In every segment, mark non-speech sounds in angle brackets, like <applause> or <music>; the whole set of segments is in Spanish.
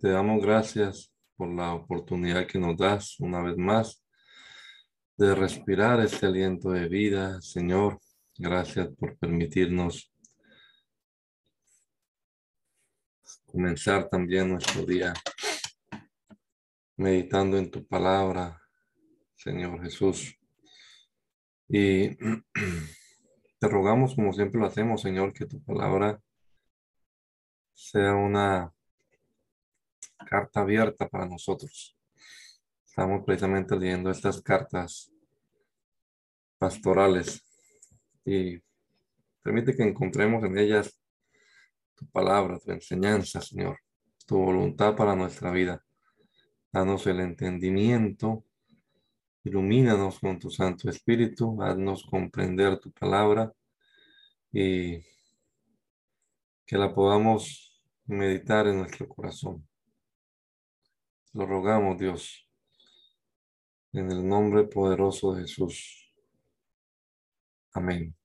Te damos gracias por la oportunidad que nos das una vez más de respirar este aliento de vida, Señor. Gracias por permitirnos comenzar también nuestro día meditando en tu palabra, Señor Jesús. Y <clears throat> te rogamos, como siempre lo hacemos, Señor, que tu palabra sea una carta abierta para nosotros. Estamos precisamente leyendo estas cartas pastorales y permite que encontremos en ellas tu palabra, tu enseñanza, Señor, tu voluntad para nuestra vida. Danos el entendimiento, ilumínanos con tu Santo Espíritu, haznos comprender tu palabra y que la podamos meditar en nuestro corazón. Lo rogamos, Dios, en el nombre poderoso de Jesús. Amén.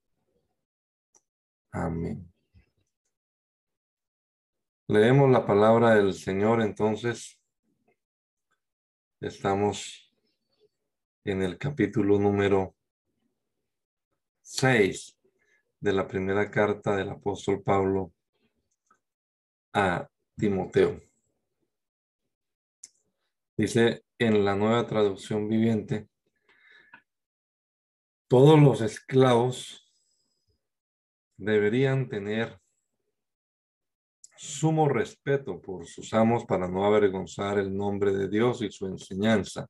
Amén. Leemos la palabra del Señor entonces. Estamos en el capítulo número 6 de la primera carta del apóstol Pablo a Timoteo. Dice en la nueva traducción viviente, todos los esclavos deberían tener sumo respeto por sus amos para no avergonzar el nombre de Dios y su enseñanza.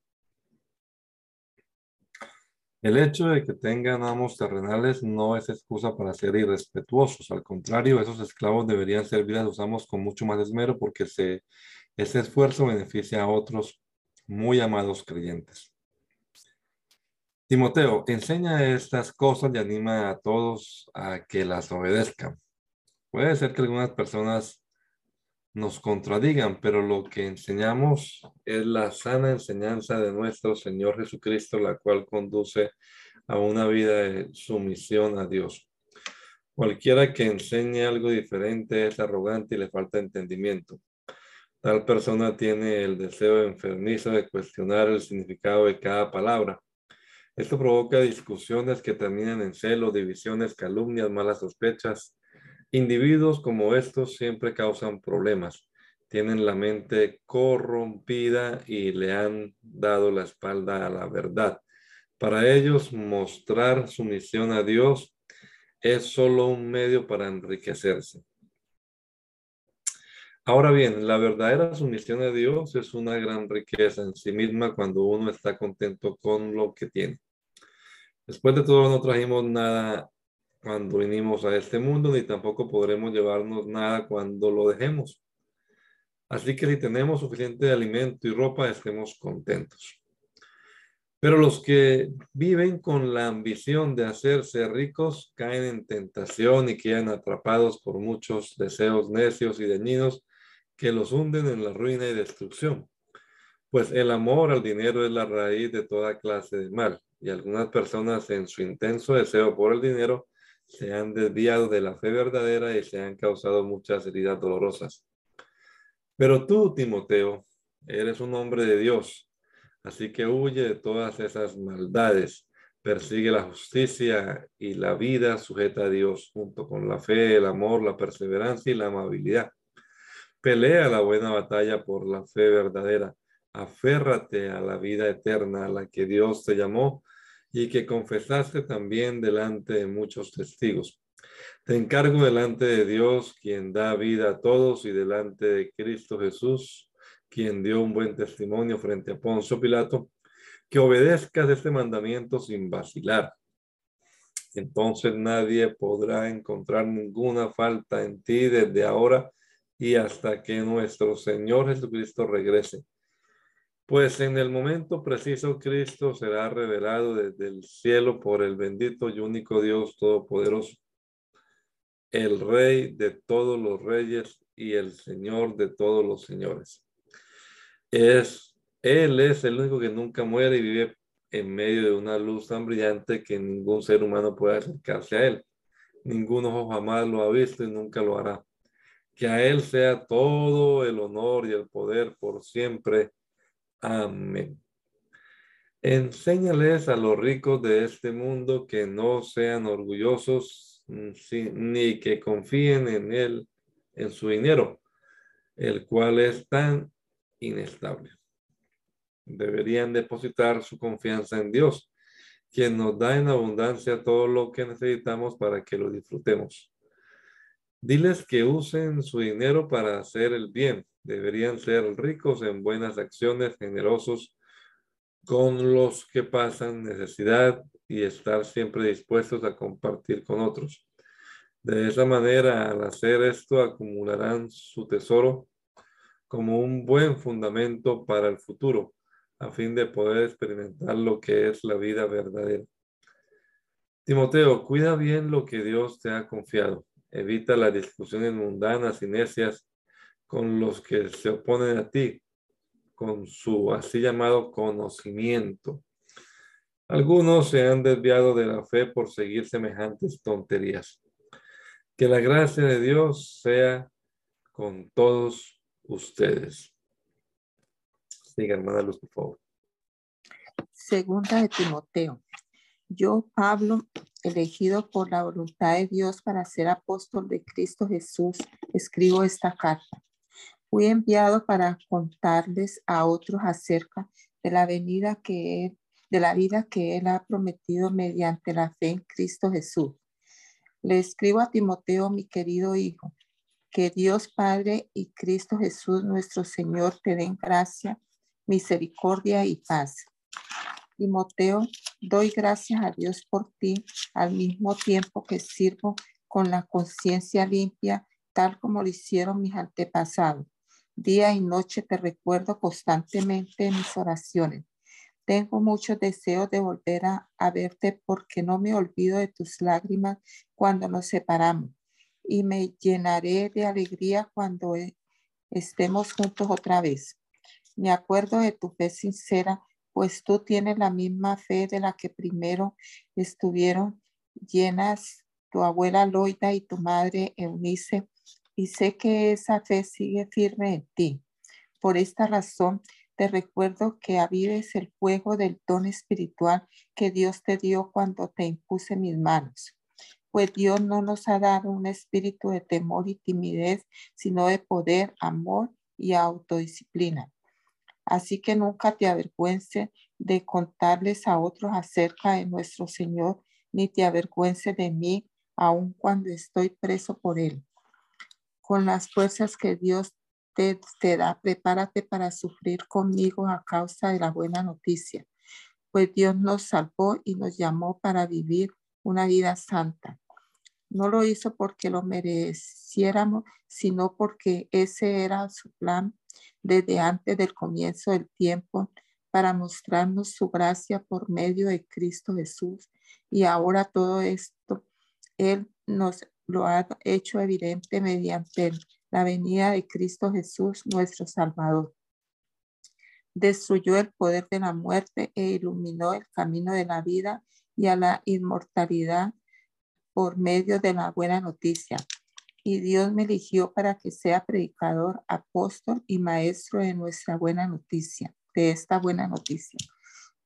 El hecho de que tengan amos terrenales no es excusa para ser irrespetuosos. Al contrario, esos esclavos deberían servir a sus amos con mucho más esmero porque ese esfuerzo beneficia a otros muy amados creyentes. Timoteo, enseña estas cosas y anima a todos a que las obedezcan. Puede ser que algunas personas nos contradigan, pero lo que enseñamos es la sana enseñanza de nuestro Señor Jesucristo, la cual conduce a una vida de sumisión a Dios. Cualquiera que enseñe algo diferente es arrogante y le falta entendimiento. Tal persona tiene el deseo enfermizo de cuestionar el significado de cada palabra. Esto provoca discusiones que terminan en celos, divisiones, calumnias, malas sospechas. Individuos como estos siempre causan problemas. Tienen la mente corrompida y le han dado la espalda a la verdad. Para ellos, mostrar su misión a Dios es solo un medio para enriquecerse. Ahora bien, la verdadera sumisión a Dios es una gran riqueza en sí misma cuando uno está contento con lo que tiene. Después de todo, no trajimos nada cuando vinimos a este mundo, ni tampoco podremos llevarnos nada cuando lo dejemos. Así que si tenemos suficiente alimento y ropa, estemos contentos. Pero los que viven con la ambición de hacerse ricos caen en tentación y quedan atrapados por muchos deseos necios y dañinos que los hunden en la ruina y destrucción. Pues el amor al dinero es la raíz de toda clase de mal, y algunas personas en su intenso deseo por el dinero se han desviado de la fe verdadera y se han causado muchas heridas dolorosas. Pero tú, Timoteo, eres un hombre de Dios, así que huye de todas esas maldades, persigue la justicia y la vida sujeta a Dios, junto con la fe, el amor, la perseverancia y la amabilidad Pelea la buena batalla por la fe verdadera. Aférrate a la vida eterna a la que Dios te llamó y que confesaste también delante de muchos testigos. Te encargo delante de Dios, quien da vida a todos, y delante de Cristo Jesús, quien dio un buen testimonio frente a Poncio Pilato, que obedezcas este mandamiento sin vacilar. Entonces nadie podrá encontrar ninguna falta en ti desde ahora y hasta que nuestro Señor Jesucristo regrese. Pues en el momento preciso Cristo será revelado desde el cielo por el bendito y único Dios Todopoderoso, el Rey de todos los reyes y el Señor de todos los señores. Es, él es el único que nunca muere y vive en medio de una luz tan brillante que ningún ser humano puede acercarse a él. Ningún ojo jamás lo ha visto y nunca lo hará. Que a él sea todo el honor y el poder por siempre. Amén. Enséñales a los ricos de este mundo que no sean orgullosos mm, ni que confíen en él, en su dinero, el cual es tan inestable deberían depositar su confianza en Dios, quien nos da en abundancia todo lo que necesitamos para que lo disfrutemos. Diles que usen su dinero para hacer el bien. Deberían ser ricos en buenas acciones, generosos con los que pasan necesidad y estar siempre dispuestos a compartir con otros. De esa manera, al hacer esto, acumularán su tesoro como un buen fundamento para el futuro a fin de poder experimentar lo que es la vida verdadera. Timoteo, cuida bien lo que Dios te ha confiado. Evita las discusiones mundanas y necias con los que se oponen a ti, con su así llamado conocimiento. Algunos se han desviado de la fe por seguir semejantes tonterías. Que la gracia de Dios sea con todos ustedes. Siga, hermana Luz, por favor. Segunda de Timoteo. Yo, Pablo, elegido por la voluntad de Dios para ser apóstol de Cristo Jesús, escribo esta carta. Fui enviado para contarles a otros acerca de la venida que él, de la vida que él ha prometido mediante la fe en Cristo Jesús. Le escribo a Timoteo, mi querido hijo, que Dios Padre y Cristo Jesús nuestro Señor te den gracia misericordia y paz. Timoteo, doy gracias a Dios por ti al mismo tiempo que sirvo con la conciencia limpia, tal como lo hicieron mis antepasados. Día y noche te recuerdo constantemente en mis oraciones. Tengo muchos deseos de volver a, a, verte porque no me olvido de tus lágrimas cuando nos separamos y me llenaré de alegría cuando eh, estemos juntos otra vez. Me acuerdo de tu fe sincera, pues tú tienes la misma fe de la que primero estuvieron llenas tu abuela Loida y tu madre Eunice, y sé que esa fe sigue firme en ti. Por esta razón, te recuerdo que avives el fuego del don espiritual que Dios te dio cuando te impuse mis manos. Pues Dios no nos ha dado un espíritu de temor y timidez, sino de poder, amor y autodisciplina. Así que nunca te avergüences de contarles a otros acerca de nuestro Señor, ni te avergüences de mí, aun cuando estoy preso por Él. Con las fuerzas que Dios te, da, prepárate para sufrir conmigo a causa de la buena noticia, pues Dios nos salvó y nos llamó para vivir una vida santa. No lo hizo porque lo mereciéramos, sino porque ese era su plan desde antes del comienzo del tiempo para mostrarnos su gracia por medio de Cristo Jesús. Y ahora todo esto, Él nos lo ha hecho evidente mediante la venida de Cristo Jesús, nuestro Salvador. Destruyó el poder de la muerte e iluminó el camino de la vida y a la inmortalidad por medio de la buena noticia y Dios me eligió para que sea predicador, apóstol y maestro de nuestra buena noticia, de esta buena noticia.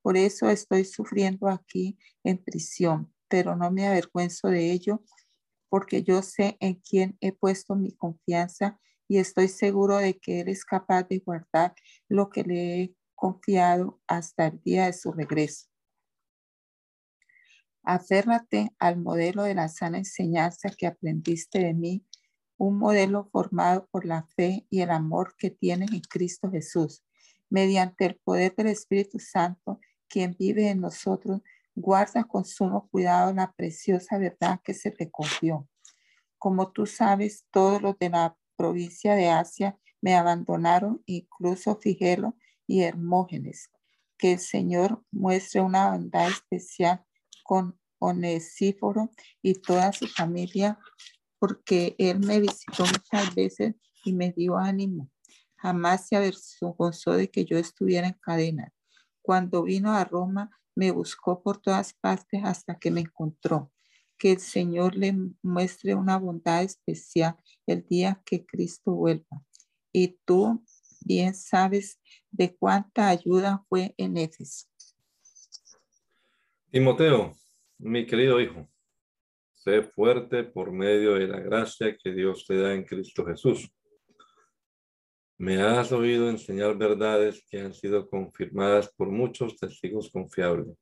Por eso estoy sufriendo aquí en prisión, pero no me avergüenzo de ello, porque yo sé en quién he puesto mi confianza y estoy seguro de que Él es capaz de guardar lo que le he confiado hasta el día de su regreso. Aférrate al modelo de la sana enseñanza que aprendiste de mí, un modelo formado por la fe y el amor que tienes en Cristo Jesús. Mediante el poder del Espíritu Santo, quien vive en nosotros, guarda con sumo cuidado la preciosa verdad que se te confió. Como tú sabes, todos los de la provincia de Asia me abandonaron, incluso Figelo y Hermógenes. Que el Señor muestre una bondad especial con Onesíforo y toda su familia, porque él me visitó muchas veces y me dio ánimo. Jamás se avergonzó de que yo estuviera en cadena. Cuando vino a Roma, me buscó por todas partes hasta que me encontró. Que el Señor le muestre una bondad especial el día que Cristo vuelva. Y tú bien sabes de cuánta ayuda fue en Éfeso. Timoteo, mi querido hijo, sé fuerte por medio de la gracia que Dios te da en Cristo Jesús. Me has oído enseñar verdades que han sido confirmadas por muchos testigos confiables.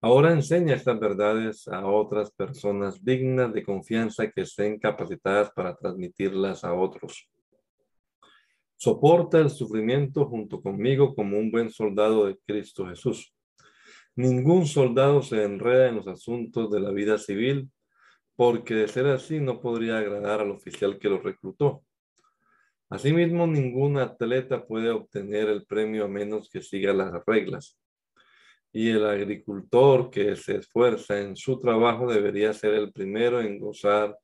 Ahora enseña estas verdades a otras personas dignas de confianza que estén capacitadas para transmitirlas a otros. Soporta el sufrimiento junto conmigo como un buen soldado de Cristo Jesús. Ningún soldado se enreda en los asuntos de la vida civil, porque de ser así no podría agradar al oficial que lo reclutó. Asimismo, ningún atleta puede obtener el premio a menos que siga las reglas. Y el agricultor que se esfuerza en su trabajo debería ser el primero en gozar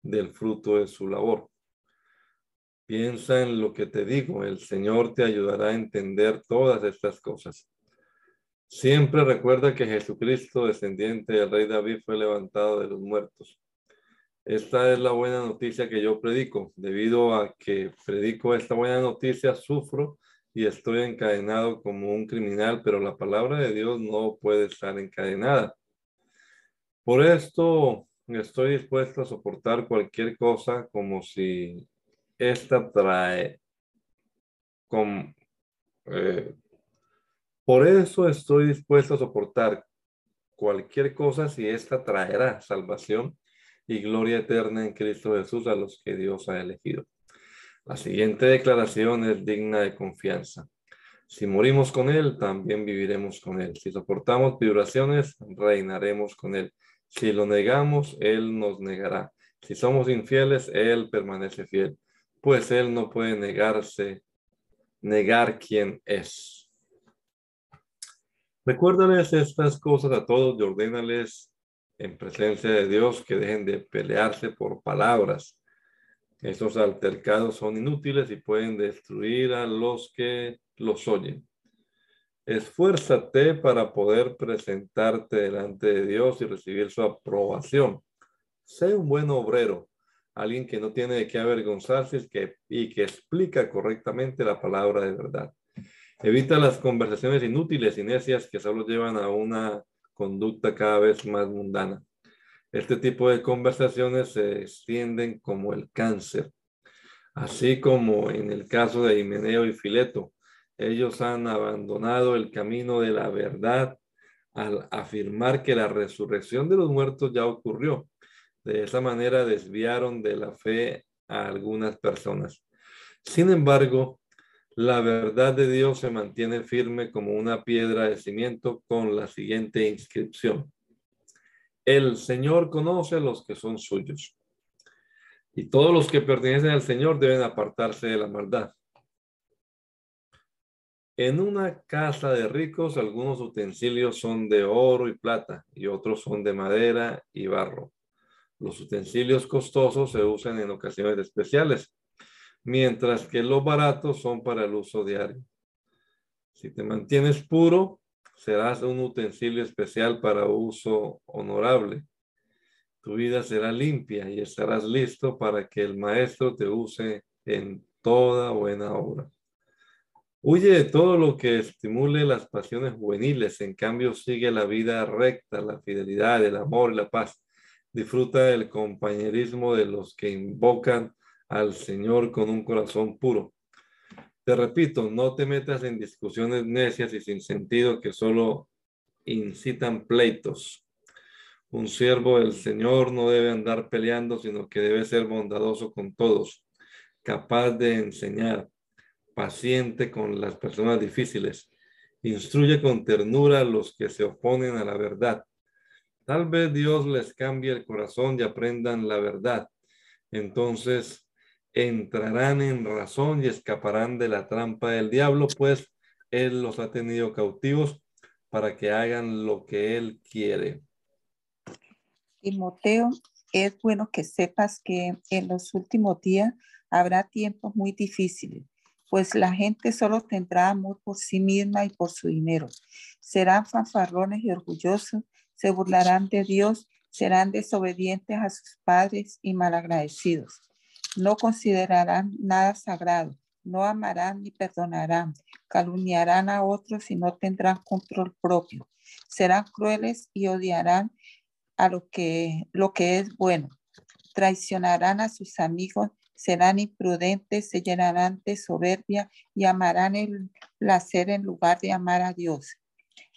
del fruto de su labor. Piensa en lo que te digo, el Señor te ayudará a entender todas estas cosas. Siempre recuerda que Jesucristo, descendiente del rey David, fue levantado de los muertos esta es la buena noticia que yo predico. Debido a que predico esta buena noticia, sufro y estoy encadenado como un criminal, pero la palabra de Dios no puede estar encadenada. Por esto estoy dispuesto a soportar cualquier cosa como si esta trae con, eh, por eso estoy dispuesto a soportar cualquier cosa si esta traerá salvación y gloria eterna en Cristo Jesús a los que Dios ha elegido. La siguiente declaración es digna de confianza. Si morimos con Él, también viviremos con Él. Si soportamos vibraciones, reinaremos con Él. Si lo negamos, Él nos negará. Si somos infieles, Él permanece fiel, pues Él no puede negarse, negar quién es. Recuérdales estas cosas a todos y ordénales en presencia de Dios que dejen de pelearse por palabras. Estos altercados son inútiles y pueden destruir a los que los oyen. Esfuérzate para poder presentarte delante de Dios y recibir su aprobación. Sé un buen obrero, alguien que no tiene de qué avergonzarse y que explica correctamente la palabra de verdad. Evita las conversaciones inútiles y necias que solo llevan a una conducta cada vez más mundana. Este tipo de conversaciones se extienden como el cáncer, así como en el caso de Himeneo y Fileto. Ellos han abandonado el camino de la verdad al afirmar que la resurrección de los muertos ya ocurrió. De esa manera desviaron de la fe a algunas personas. Sin embargo, la verdad de Dios se mantiene firme como una piedra de cimiento con la siguiente inscripción. El Señor conoce los que son suyos. Y todos los que pertenecen al Señor deben apartarse de la maldad. En una casa de ricos, algunos utensilios son de oro y plata y otros son de madera y barro. Los utensilios costosos se usan en ocasiones especiales mientras que los baratos son para el uso diario. Si te mantienes puro, serás un utensilio especial para uso honorable. Tu vida será limpia y estarás listo para que el maestro te use en toda buena obra. Huye de todo lo que estimule las pasiones juveniles, en cambio sigue la vida recta, la fidelidad, el amor y la paz. Disfruta del compañerismo de los que invocan al Señor con un corazón puro. Te repito, no te metas en discusiones necias y sin sentido que solo incitan pleitos. Un siervo del Señor no debe andar peleando, sino que debe ser bondadoso con todos, capaz de enseñar, paciente con las personas difíciles Instruye con ternura a los que se oponen a la verdad. Tal vez Dios les cambie el corazón y aprendan la verdad. Entonces entrarán en razón y escaparán de la trampa del diablo, pues Él los ha tenido cautivos para que hagan lo que Él quiere. Timoteo, es bueno que sepas que en los últimos días habrá tiempos muy difíciles, pues la gente solo tendrá amor por sí misma y por su dinero. Serán fanfarrones y orgullosos, se burlarán de Dios, serán desobedientes a sus padres y malagradecidos. No considerarán nada sagrado, no amarán ni perdonarán, calumniarán a otros y no tendrán control propio. Serán crueles y odiarán a lo que, lo que es bueno. Traicionarán a sus amigos, serán imprudentes, se llenarán de soberbia y amarán el placer en lugar de amar a Dios.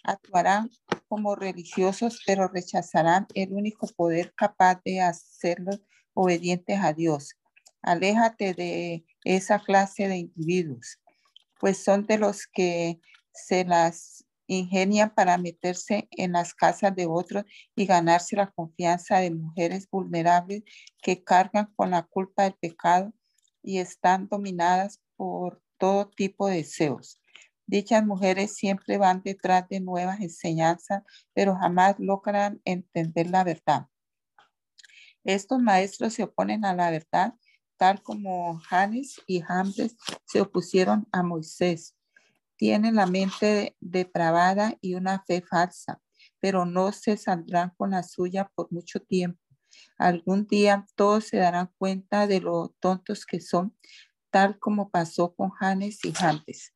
Actuarán como religiosos, pero rechazarán el único poder capaz de hacerlos obedientes a Dios. Aléjate de esa clase de individuos, pues son de los que se las ingenian para meterse en las casas de otros y ganarse la confianza de mujeres vulnerables que cargan con la culpa del pecado y están dominadas por todo tipo de deseos. Dichas mujeres siempre van detrás de nuevas enseñanzas, pero jamás logran entender la verdad. Estos maestros se oponen a la verdad, tal como Janes y Jambres se opusieron a Moisés tienen la mente depravada y una fe falsa, pero no se saldrán con la suya por mucho tiempo. Algún día todos se darán cuenta de lo tontos que son, tal como pasó con Janes y Jambes.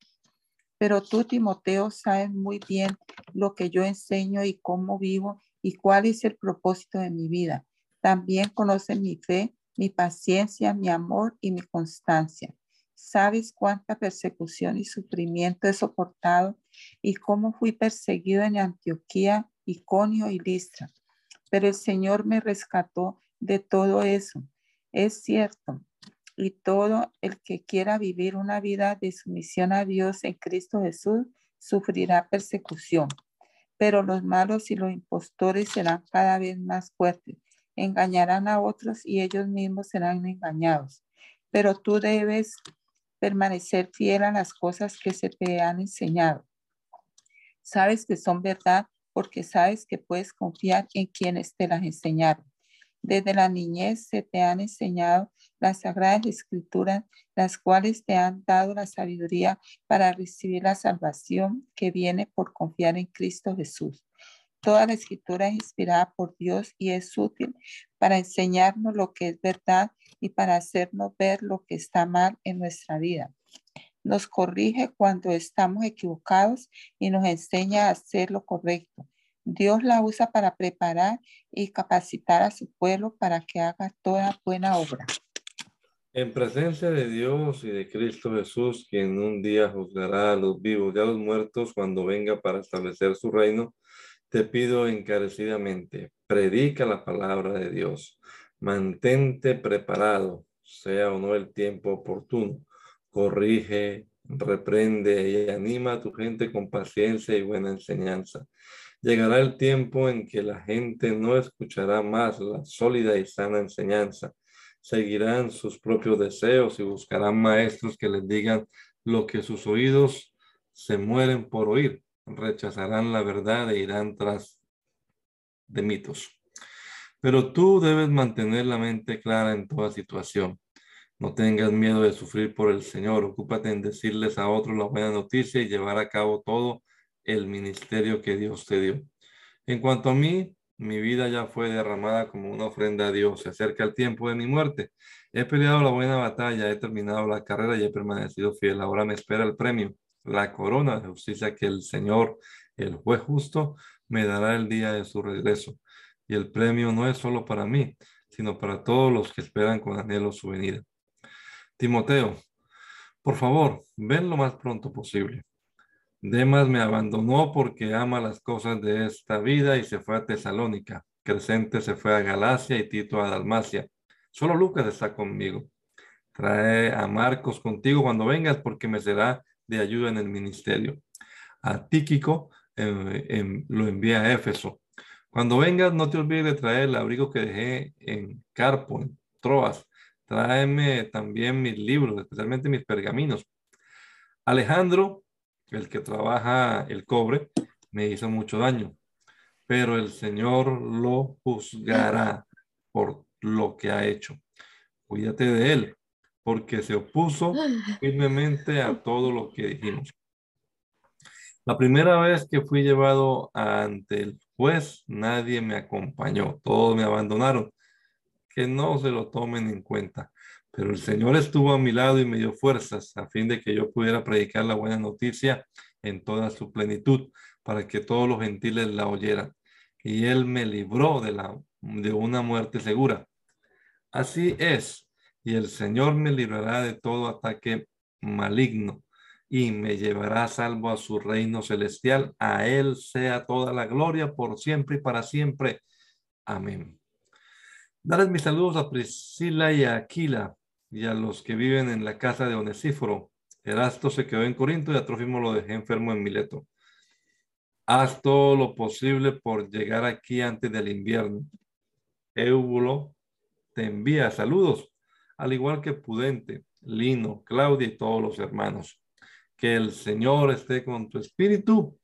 Pero tú, Timoteo, sabes muy bien lo que yo enseño y cómo vivo y cuál es el propósito de mi vida. También conoces mi fe, mi paciencia, mi amor y mi constancia. Sabes cuánta persecución y sufrimiento he soportado y cómo fui perseguido en Antioquía, Iconio y Listra. Pero el Señor me rescató de todo eso. Es cierto. Y todo el que quiera vivir una vida de sumisión a Dios en Cristo Jesús sufrirá persecución. Pero los malos y los impostores serán cada vez más fuertes. Engañarán a otros y ellos mismos serán engañados. Pero tú debes permanecer fiel a las cosas que se te han enseñado. Sabes que son verdad porque sabes que puedes confiar en quienes te las enseñaron. Desde la niñez se te han enseñado las sagradas escrituras, las cuales te han dado la sabiduría para recibir la salvación que viene por confiar en Cristo Jesús. Toda la escritura es inspirada por Dios y es útil para enseñarnos lo que es verdad y para hacernos ver lo que está mal en nuestra vida. Nos corrige cuando estamos equivocados y nos enseña a hacer lo correcto. Dios la usa para preparar y capacitar a su pueblo para que haga toda buena obra. En presencia de Dios y de Cristo Jesús, quien un día juzgará a los vivos y a los muertos cuando venga para establecer su reino, te pido encarecidamente, predica la palabra de Dios, mantente preparado, sea o no el tiempo oportuno, corrige, reprende y anima a tu gente con paciencia y buena enseñanza. Llegará el tiempo en que la gente no escuchará más la sólida y sana enseñanza. Seguirán sus propios deseos y buscarán maestros que les digan lo que sus oídos se mueren por oír rechazarán la verdad e irán tras de mitos. Pero tú debes mantener la mente clara en toda situación. No tengas miedo de sufrir por el Señor. Ocúpate en decirles a otros la buena noticia y llevar a cabo todo el ministerio que Dios te dio. En cuanto a mí, mi vida ya fue derramada como una ofrenda a Dios. Se acerca el tiempo de mi muerte. He peleado la buena batalla, he terminado la carrera y he permanecido fiel. Ahora me espera el premio la corona de justicia que el Señor, el juez justo, me dará el día de su regreso. Y el premio no es solo para mí, sino para todos los que esperan con anhelo su venida. Timoteo, por favor, ven lo más pronto posible. Demas me abandonó porque ama las cosas de esta vida y se fue a Tesalónica. Crescente se fue a Galacia y Tito a Dalmacia. Solo Lucas está conmigo. Trae a Marcos contigo cuando vengas porque me será de ayuda en el ministerio. A Tíquico lo envié a Éfeso. Cuando vengas, no te olvides de traer el abrigo que dejé en Carpo, en Troas. Tráeme también mis libros, especialmente mis pergaminos. Alejandro, el que trabaja el cobre, me hizo mucho daño, pero el Señor lo juzgará por lo que ha hecho. Cuídate de él, porque se opuso <gasps> firmemente a todo lo que dijimos. La primera vez que fui llevado ante el juez, nadie me acompañó, todos me abandonaron. Que no se lo tomen en cuenta. Pero el Señor estuvo a mi lado y me dio fuerzas a fin de que yo pudiera predicar la buena noticia en toda su plenitud, para que todos los gentiles la oyeran. Y Él me libró de, la, de una muerte segura. Así es, y el Señor me librará de todo ataque maligno y me llevará salvo a su reino celestial. A Él sea toda la gloria por siempre y para siempre. Amén. Darles mis saludos a Priscila y a Aquila y a los que viven en la casa de Onesíforo. Erasto se quedó en Corinto y a Trofimo lo dejé enfermo en Mileto. Haz todo lo posible por llegar aquí antes del invierno. Éubulo te envía saludos, al igual que Pudente, Lino, Claudia y todos los hermanos. Que el Señor esté con tu espíritu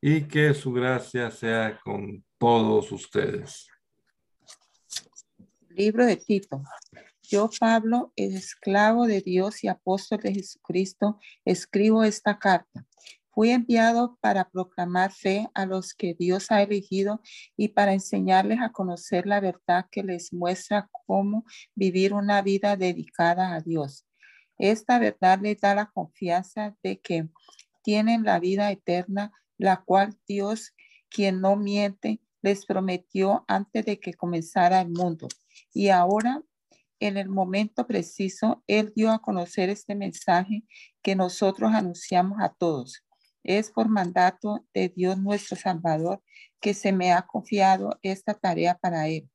y que su gracia sea con todos ustedes. Libro de Tito. Yo, Pablo, esclavo de Dios y apóstol de Jesucristo, escribo esta carta. Fui enviado para proclamar fe a los que Dios ha elegido y para enseñarles a conocer la verdad que les muestra cómo vivir una vida dedicada a Dios. Esta verdad les da la confianza de que tienen la vida eterna, la cual Dios, quien no miente, les prometió antes de que comenzara el mundo. Y ahora, en el momento preciso, Él dio a conocer este mensaje que nosotros anunciamos a todos. Es por mandato de Dios nuestro Salvador que se me ha confiado esta tarea para Él.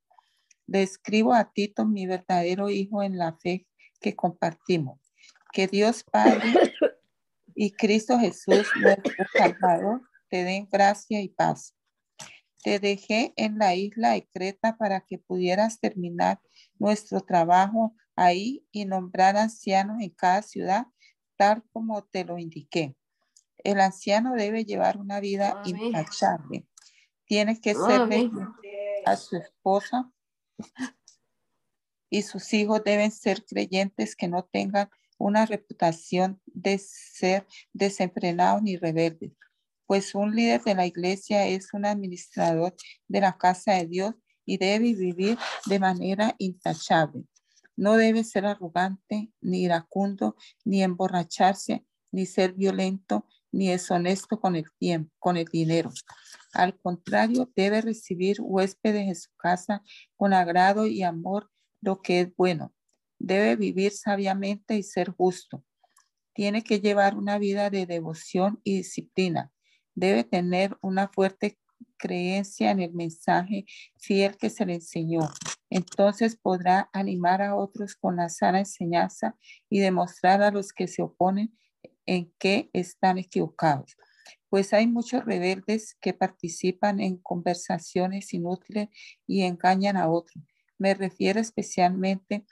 Le escribo a Tito, mi verdadero hijo en la fe que compartimos. Que Dios Padre <coughs> y Cristo Jesús, nuestro Salvador, te den gracia y paz. Te dejé en la isla de Creta para que pudieras terminar nuestro trabajo ahí y nombrar ancianos en cada ciudad, tal como te lo indiqué. El anciano debe llevar una vida intachable. Tiene que ser a su esposa y sus hijos deben ser creyentes que no tengan una reputación de ser desenfrenados ni rebeldes, pues un líder de la iglesia es un administrador de la casa de Dios y debe vivir de manera intachable. No debe ser arrogante, ni iracundo, ni emborracharse, ni ser violento, ni deshonesto con el tiempo, con el dinero. Al contrario, debe recibir huéspedes en su casa con agrado y amor, lo que es bueno Debe vivir sabiamente y ser justo. Tiene que llevar una vida de devoción y disciplina. Debe tener una fuerte creencia en el mensaje fiel que se le enseñó. Entonces podrá animar a otros con la sana enseñanza y demostrar a los que se oponen en que están equivocados. Pues hay muchos rebeldes que participan en conversaciones inútiles y engañan a otros. Me refiero especialmente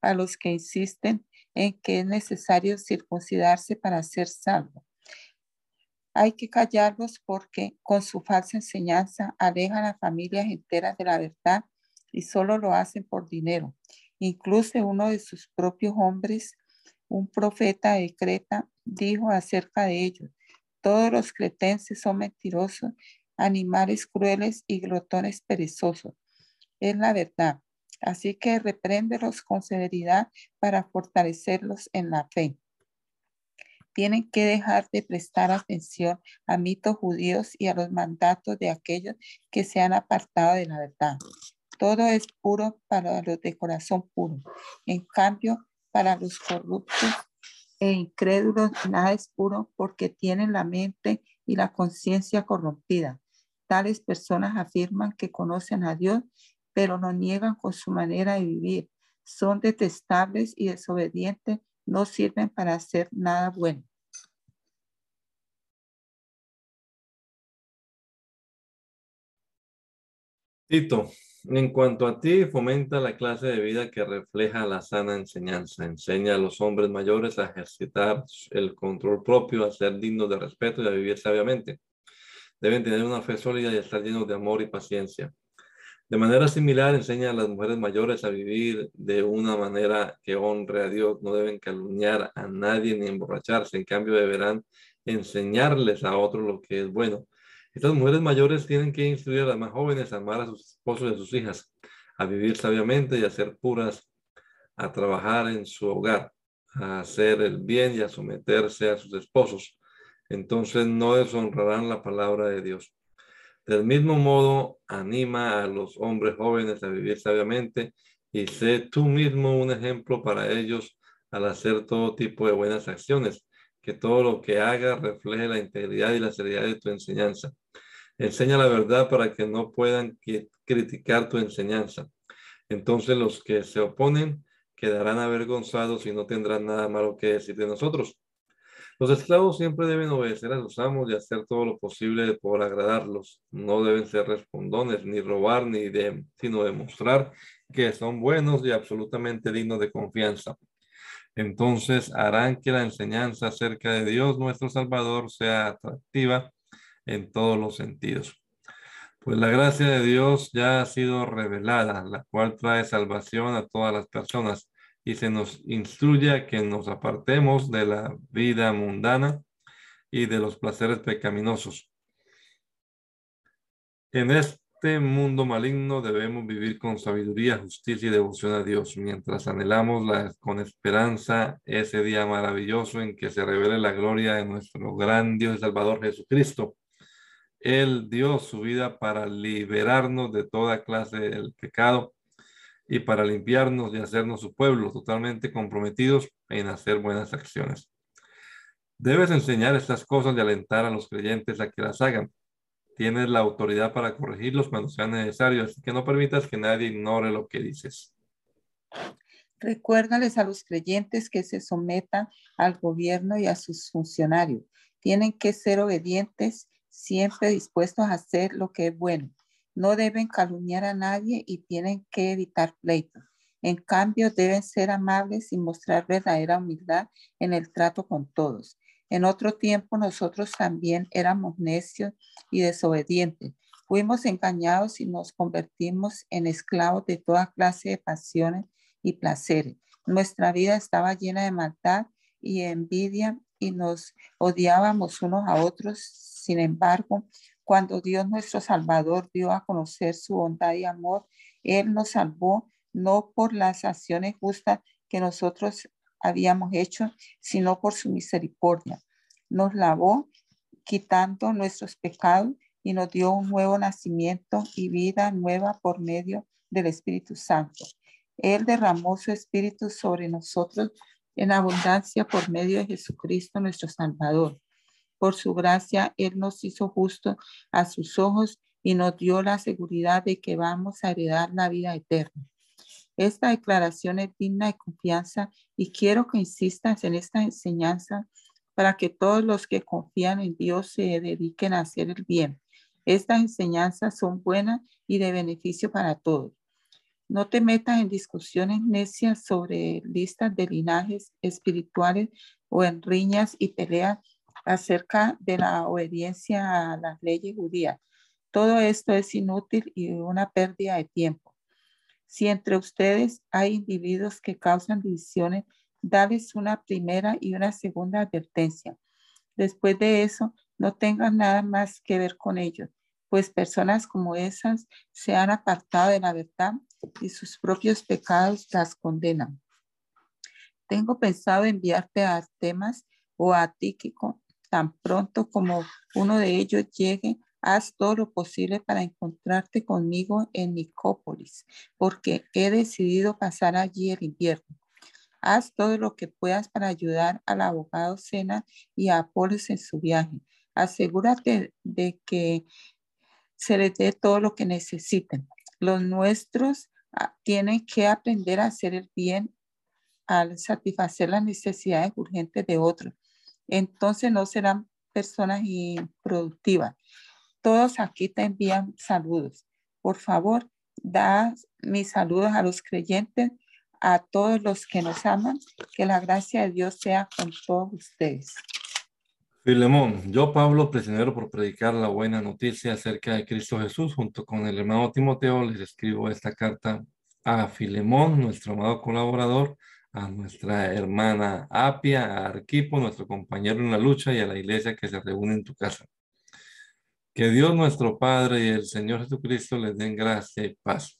a los que insisten en que es necesario circuncidarse para ser salvo. Hay que callarlos porque con su falsa enseñanza alejan a familias enteras de la verdad y solo lo hacen por dinero. Incluso uno de sus propios hombres, un profeta de Creta, dijo acerca de ellos, todos los cretenses son mentirosos, animales crueles y glotones perezosos. Es la verdad. Así que repréndelos con severidad para fortalecerlos en la fe. Tienen que dejar de prestar atención a mitos judíos y a los mandatos de aquellos que se han apartado de la verdad. Todo es puro para los de corazón puro. En cambio, para los corruptos e incrédulos nada es puro porque tienen la mente y la conciencia corrompida. Tales personas afirman que conocen a Dios, pero lo niegan con su manera de vivir. Son detestables y desobedientes, no sirven para hacer nada bueno. Tito, en cuanto a ti, fomenta la clase de vida que refleja la sana enseñanza. Enseña a los hombres mayores a ejercitar el control propio, a ser dignos de respeto y a vivir sabiamente. Deben tener una fe sólida y estar llenos de amor y paciencia. De manera similar, enseña a las mujeres mayores a vivir de una manera que honre a Dios. No deben calumniar a nadie ni emborracharse. En cambio, deberán enseñarles a otros lo que es bueno estas mujeres mayores tienen que instruir a las más jóvenes a amar a sus esposos y a sus hijas, a vivir sabiamente y a ser puras, a trabajar en su hogar, a hacer el bien y a someterse a sus esposos. Entonces no deshonrarán la palabra de Dios. Del mismo modo, anima a los hombres jóvenes a vivir sabiamente y sé tú mismo un ejemplo para ellos al hacer todo tipo de buenas acciones, que todo lo que hagas refleje la integridad y la seriedad de tu enseñanza. Enseña la verdad para que no puedan criticar tu enseñanza. Entonces los que se oponen quedarán avergonzados y no tendrán nada malo que decir de nosotros. Los esclavos siempre deben obedecer a sus amos y hacer todo lo posible por agradarlos. No deben ser respondones, ni robar, ni de, sino demostrar que son buenos y absolutamente dignos de confianza. Entonces harán que la enseñanza acerca de Dios nuestro Salvador sea atractiva en todos los sentidos. Pues la gracia de Dios ya ha sido revelada, la cual trae salvación a todas las personas y se nos instruye a que nos apartemos de la vida mundana y de los placeres pecaminosos. En este mundo maligno debemos vivir con sabiduría, justicia y devoción a Dios, mientras anhelamos la, con esperanza ese día maravilloso en que se revele la gloria de nuestro gran Dios y Salvador Jesucristo él dio su vida para liberarnos de toda clase del pecado y para limpiarnos y hacernos su pueblo totalmente comprometidos en hacer buenas acciones. Debes enseñar estas cosas y alentar a los creyentes a que las hagan. Tienes la autoridad para corregirlos cuando sea necesario, así que no permitas que nadie ignore lo que dices. Recuérdales a los creyentes que se sometan al gobierno y a sus funcionarios. Tienen que ser obedientes siempre dispuestos a hacer lo que es bueno. No deben calumniar a nadie y tienen que evitar pleitos. En cambio, deben ser amables y mostrar verdadera humildad en el trato con todos. En otro tiempo nosotros también éramos necios y desobedientes. Fuimos engañados y nos convertimos en esclavos de toda clase de pasiones y placeres. Nuestra vida estaba llena de maldad y envidia y nos odiábamos unos a otros sin embargo, cuando Dios nuestro Salvador dio a conocer su bondad y amor, Él nos salvó no por las acciones justas que nosotros habíamos hecho, sino por su misericordia. Nos lavó quitando nuestros pecados y nos dio un nuevo nacimiento y vida nueva por medio del Espíritu Santo. Él derramó su Espíritu sobre nosotros en abundancia por medio de Jesucristo nuestro Salvador. Por su gracia, Él nos hizo justo a sus ojos y nos dio la seguridad de que vamos a heredar la vida eterna. Esta declaración es digna de confianza y quiero que insistas en esta enseñanza para que todos los que confían en Dios se dediquen a hacer el bien. Estas enseñanzas son buenas y de beneficio para todos. No te metas en discusiones necias sobre listas de linajes espirituales o en riñas y peleas acerca de la obediencia a las leyes judías. Todo esto es inútil y una pérdida de tiempo. Si entre ustedes hay individuos que causan divisiones, dales una primera y una segunda advertencia. Después de eso, no tengan nada más que ver con ellos, pues personas como esas se han apartado de la verdad y sus propios pecados las condenan. Tengo pensado enviarte a temas o a Tíquico tan pronto como uno de ellos llegue, haz todo lo posible para encontrarte conmigo en Nicópolis, porque he decidido pasar allí el invierno. Haz todo lo que puedas para ayudar al abogado Sena y a Apolos en su viaje. Asegúrate de que se les dé todo lo que necesiten. Los nuestros tienen que aprender a hacer el bien al satisfacer las necesidades urgentes de otros entonces no serán personas improductivas. Todos aquí te envían saludos. Por favor, da mis saludos a los creyentes, a todos los que nos aman. Que la gracia de Dios sea con todos ustedes. Filemón, yo Pablo, prisionero por predicar la buena noticia acerca de Cristo Jesús, junto con el hermano Timoteo, les escribo esta carta a Filemón, nuestro amado colaborador, a nuestra hermana Apia, a Arquipo, nuestro compañero en la lucha, y a la iglesia que se reúne en tu casa. Que Dios nuestro Padre y el Señor Jesucristo les den gracia y paz.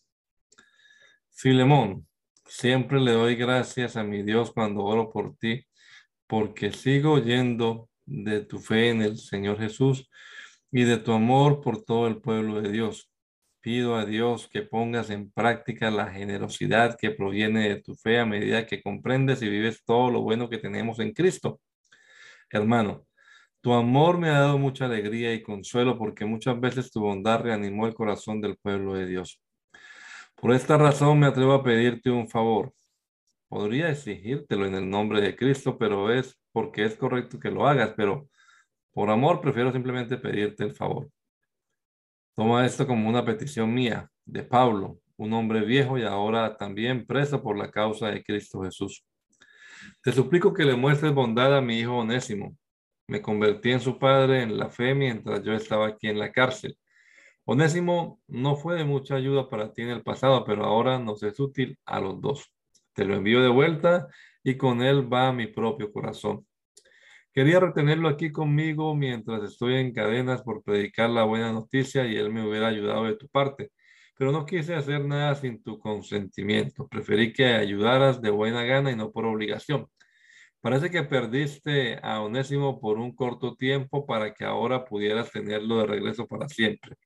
Filemón, siempre le doy gracias a mi Dios cuando oro por ti, porque sigo oyendo de tu fe en el Señor Jesús y de tu amor por todo el pueblo de Dios. Pido a Dios que pongas en práctica la generosidad que proviene de tu fe a medida que comprendes y vives todo lo bueno que tenemos en Cristo. Hermano, tu amor me ha dado mucha alegría y consuelo porque muchas veces tu bondad reanimó el corazón del pueblo de Dios. Por esta razón me atrevo a pedirte un favor. Podría exigírtelo en el nombre de Cristo, pero es porque es correcto que lo hagas, pero por amor prefiero simplemente pedirte el favor. Toma esto como una petición mía, de Pablo, un hombre viejo y ahora también preso por la causa de Cristo Jesús. Te suplico que le muestres bondad a mi hijo Onésimo. Me convertí en su padre en la fe mientras yo estaba aquí en la cárcel. Onésimo no fue de mucha ayuda para ti en el pasado, pero ahora nos es útil a los dos. Te lo envío de vuelta y con él va mi propio corazón. Quería retenerlo aquí conmigo mientras estoy en cadenas por predicar la buena noticia y él me hubiera ayudado de tu parte, pero no quise hacer nada sin tu consentimiento. Preferí que ayudaras de buena gana y no por obligación. Parece que perdiste a Onésimo por un corto tiempo para que ahora pudieras tenerlo de regreso para siempre.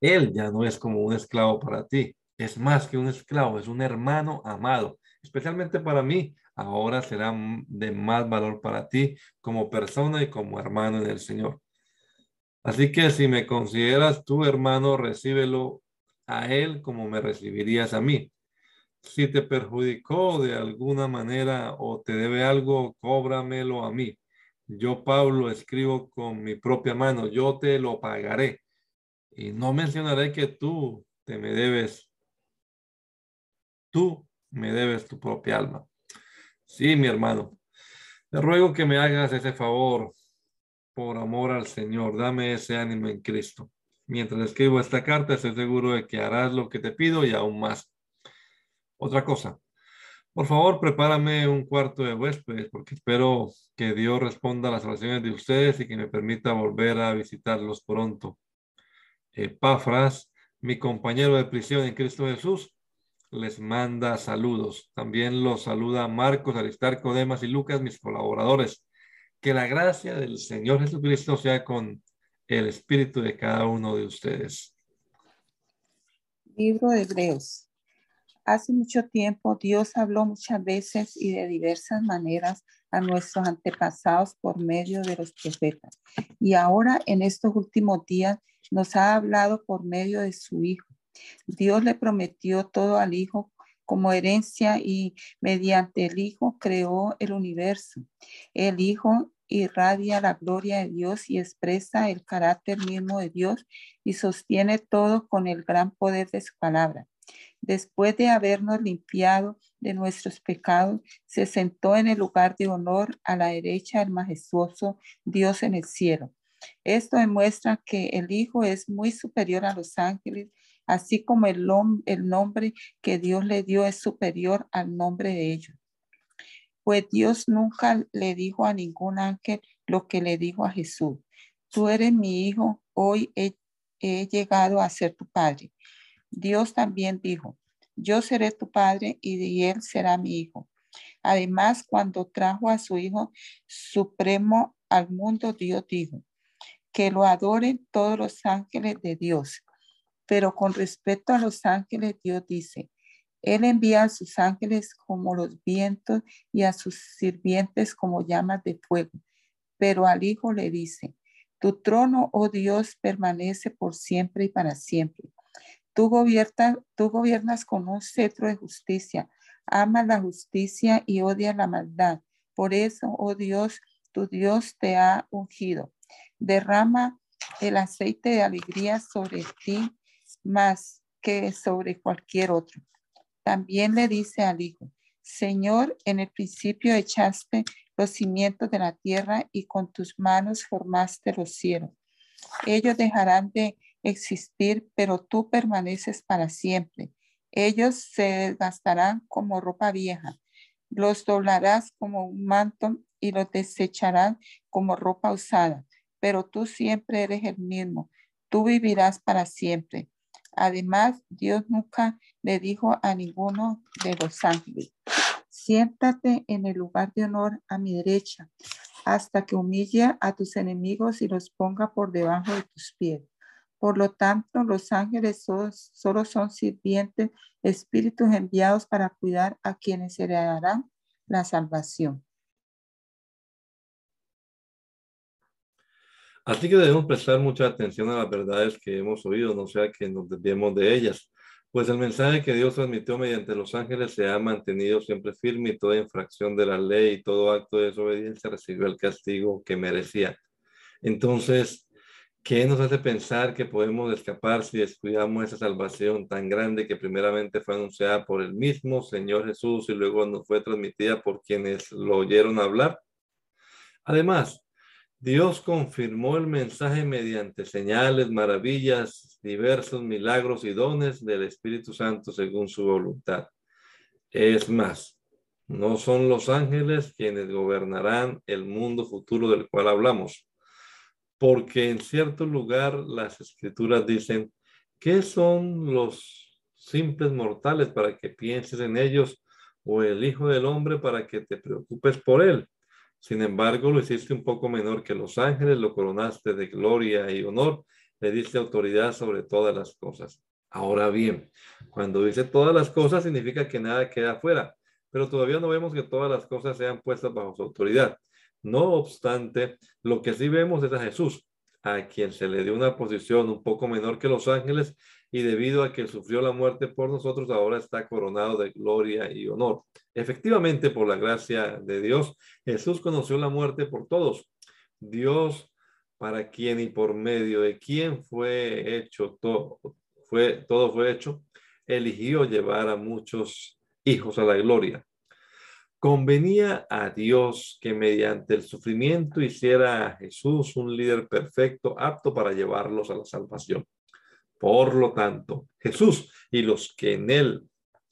Él ya no es como un esclavo para ti, es más que un esclavo, es un hermano amado especialmente para mí, ahora será de más valor para ti como persona y como hermano en el Señor. Así que si me consideras tu hermano, recíbelo a él como me recibirías a mí. Si te perjudicó de alguna manera o te debe algo, cóbramelo a mí. Yo, Pablo, escribo con mi propia mano, yo te lo pagaré. Y no mencionaré que tú te me debes. Tú me debes tu propia alma. Sí, mi hermano, te ruego que me hagas ese favor por amor al Señor. Dame ese ánimo en Cristo. Mientras escribo esta carta, estoy seguro de que harás lo que te pido y aún más. Otra cosa, por favor, prepárame un cuarto de huéspedes porque espero que Dios responda a las oraciones de ustedes y que me permita volver a visitarlos pronto. Epafras, mi compañero de prisión en Cristo Jesús, les manda saludos. También los saluda Marcos, Aristarco, Demas y Lucas, mis colaboradores. Que la gracia del Señor Jesucristo sea con el espíritu de cada uno de ustedes. Libro de Hebreos. Hace mucho tiempo Dios habló muchas veces y de diversas maneras a nuestros antepasados por medio de los profetas. Y ahora en estos últimos días nos ha hablado por medio de su Hijo Dios le prometió todo al Hijo como herencia y mediante el Hijo creó el universo. El Hijo irradia la gloria de Dios y expresa el carácter mismo de Dios y sostiene todo con el gran poder de su palabra. Después de habernos limpiado de nuestros pecados, se sentó en el lugar de honor a la derecha del majestuoso Dios en el cielo. Esto demuestra que el Hijo es muy superior a los ángeles así como el, nombre que Dios le dio es superior al nombre de ellos. Pues Dios nunca le dijo a ningún ángel lo que le dijo a Jesús. Tú eres mi hijo, hoy he, he llegado a ser tu padre. Dios también dijo, yo seré tu padre y él será mi hijo. Además, cuando trajo a su Hijo Supremo al mundo, Dios dijo, que lo adoren todos los ángeles de Dios. Pero con respecto a los ángeles, Dios dice, Él envía a sus ángeles como los vientos y a sus sirvientes como llamas de fuego. Pero al Hijo le dice, tu trono, oh Dios, permanece por siempre y para siempre. Tú gobiernas, tú gobiernas con un cetro de justicia, amas la justicia y odias la maldad. Por eso, oh Dios, tu Dios te ha ungido. Derrama el aceite de alegría sobre ti más que sobre cualquier otro. También le dice al Hijo, Señor, en el principio echaste los cimientos de la tierra y con tus manos formaste los cielos. Ellos dejarán de existir, pero tú permaneces para siempre. Ellos se desgastarán como ropa vieja. Los doblarás como un manto y los desecharán como ropa usada. Pero tú siempre eres el mismo. Tú vivirás para siempre. Además, Dios nunca le dijo a ninguno de los ángeles, siéntate en el lugar de honor a mi derecha, hasta que humille a tus enemigos y los ponga por debajo de tus pies. Por lo tanto, los ángeles solo, son sirvientes, espíritus enviados para cuidar a quienes heredarán la salvación. Así que debemos prestar mucha atención a las verdades que hemos oído, no sea que nos desviemos de ellas, pues el mensaje que Dios transmitió mediante los ángeles se ha mantenido siempre firme y toda infracción de la ley y todo acto de desobediencia recibió el castigo que merecía. Entonces, ¿qué nos hace pensar que podemos escapar si descuidamos esa salvación tan grande que primeramente fue anunciada por el mismo Señor Jesús y luego nos fue transmitida por quienes lo oyeron hablar? Además, Dios confirmó el mensaje mediante señales, maravillas, diversos milagros y dones del Espíritu Santo según su voluntad. Es más, no son los ángeles quienes gobernarán el mundo futuro del cual hablamos, porque en cierto lugar las escrituras dicen, ¿qué son los simples mortales para que pienses en ellos o el Hijo del Hombre para que te preocupes por él? Sin embargo, lo hiciste un poco menor que los ángeles, lo coronaste de gloria y honor, le diste autoridad sobre todas las cosas. Ahora bien, cuando dice todas las cosas significa que nada queda fuera, pero todavía no vemos que todas las cosas sean puestas bajo su autoridad. No obstante, lo que sí vemos es a Jesús, a quien se le dio una posición un poco menor que los ángeles y debido a que sufrió la muerte por nosotros, ahora está coronado de gloria y honor. Efectivamente, por la gracia de Dios, Jesús conoció la muerte por todos. Dios, para quien y por medio de quien fue hecho todo, fue, todo fue hecho, eligió llevar a muchos hijos a la gloria. Convenía a Dios que mediante el sufrimiento hiciera a Jesús un líder perfecto, apto para llevarlos a la salvación. Por lo tanto, Jesús y los que en él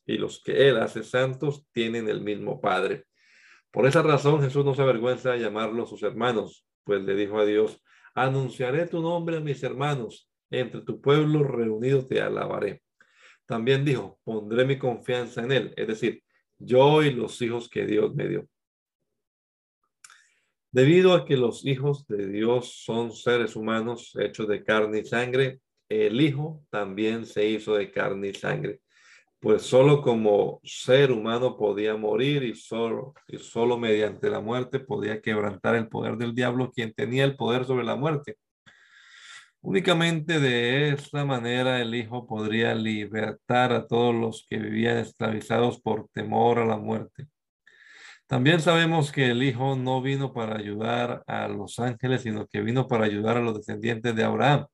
y los que él hace santos tienen el mismo Padre. Por esa razón Jesús no se avergüenza de llamarlos sus hermanos, pues le dijo a Dios, anunciaré tu nombre a mis hermanos, entre tu pueblo reunido te alabaré. También dijo, pondré mi confianza en él, es decir, yo y los hijos que Dios me dio. Debido a que los hijos de Dios son seres humanos hechos de carne y sangre, el Hijo también se hizo de carne y sangre, pues solo como ser humano podía morir y solo, y solo mediante la muerte podía quebrantar el poder del diablo, quien tenía el poder sobre la muerte. Únicamente de esta manera el Hijo podría libertar a todos los que vivían esclavizados por temor a la muerte. También sabemos que el Hijo no vino para ayudar a los ángeles, sino que vino para ayudar a los descendientes de Abraham.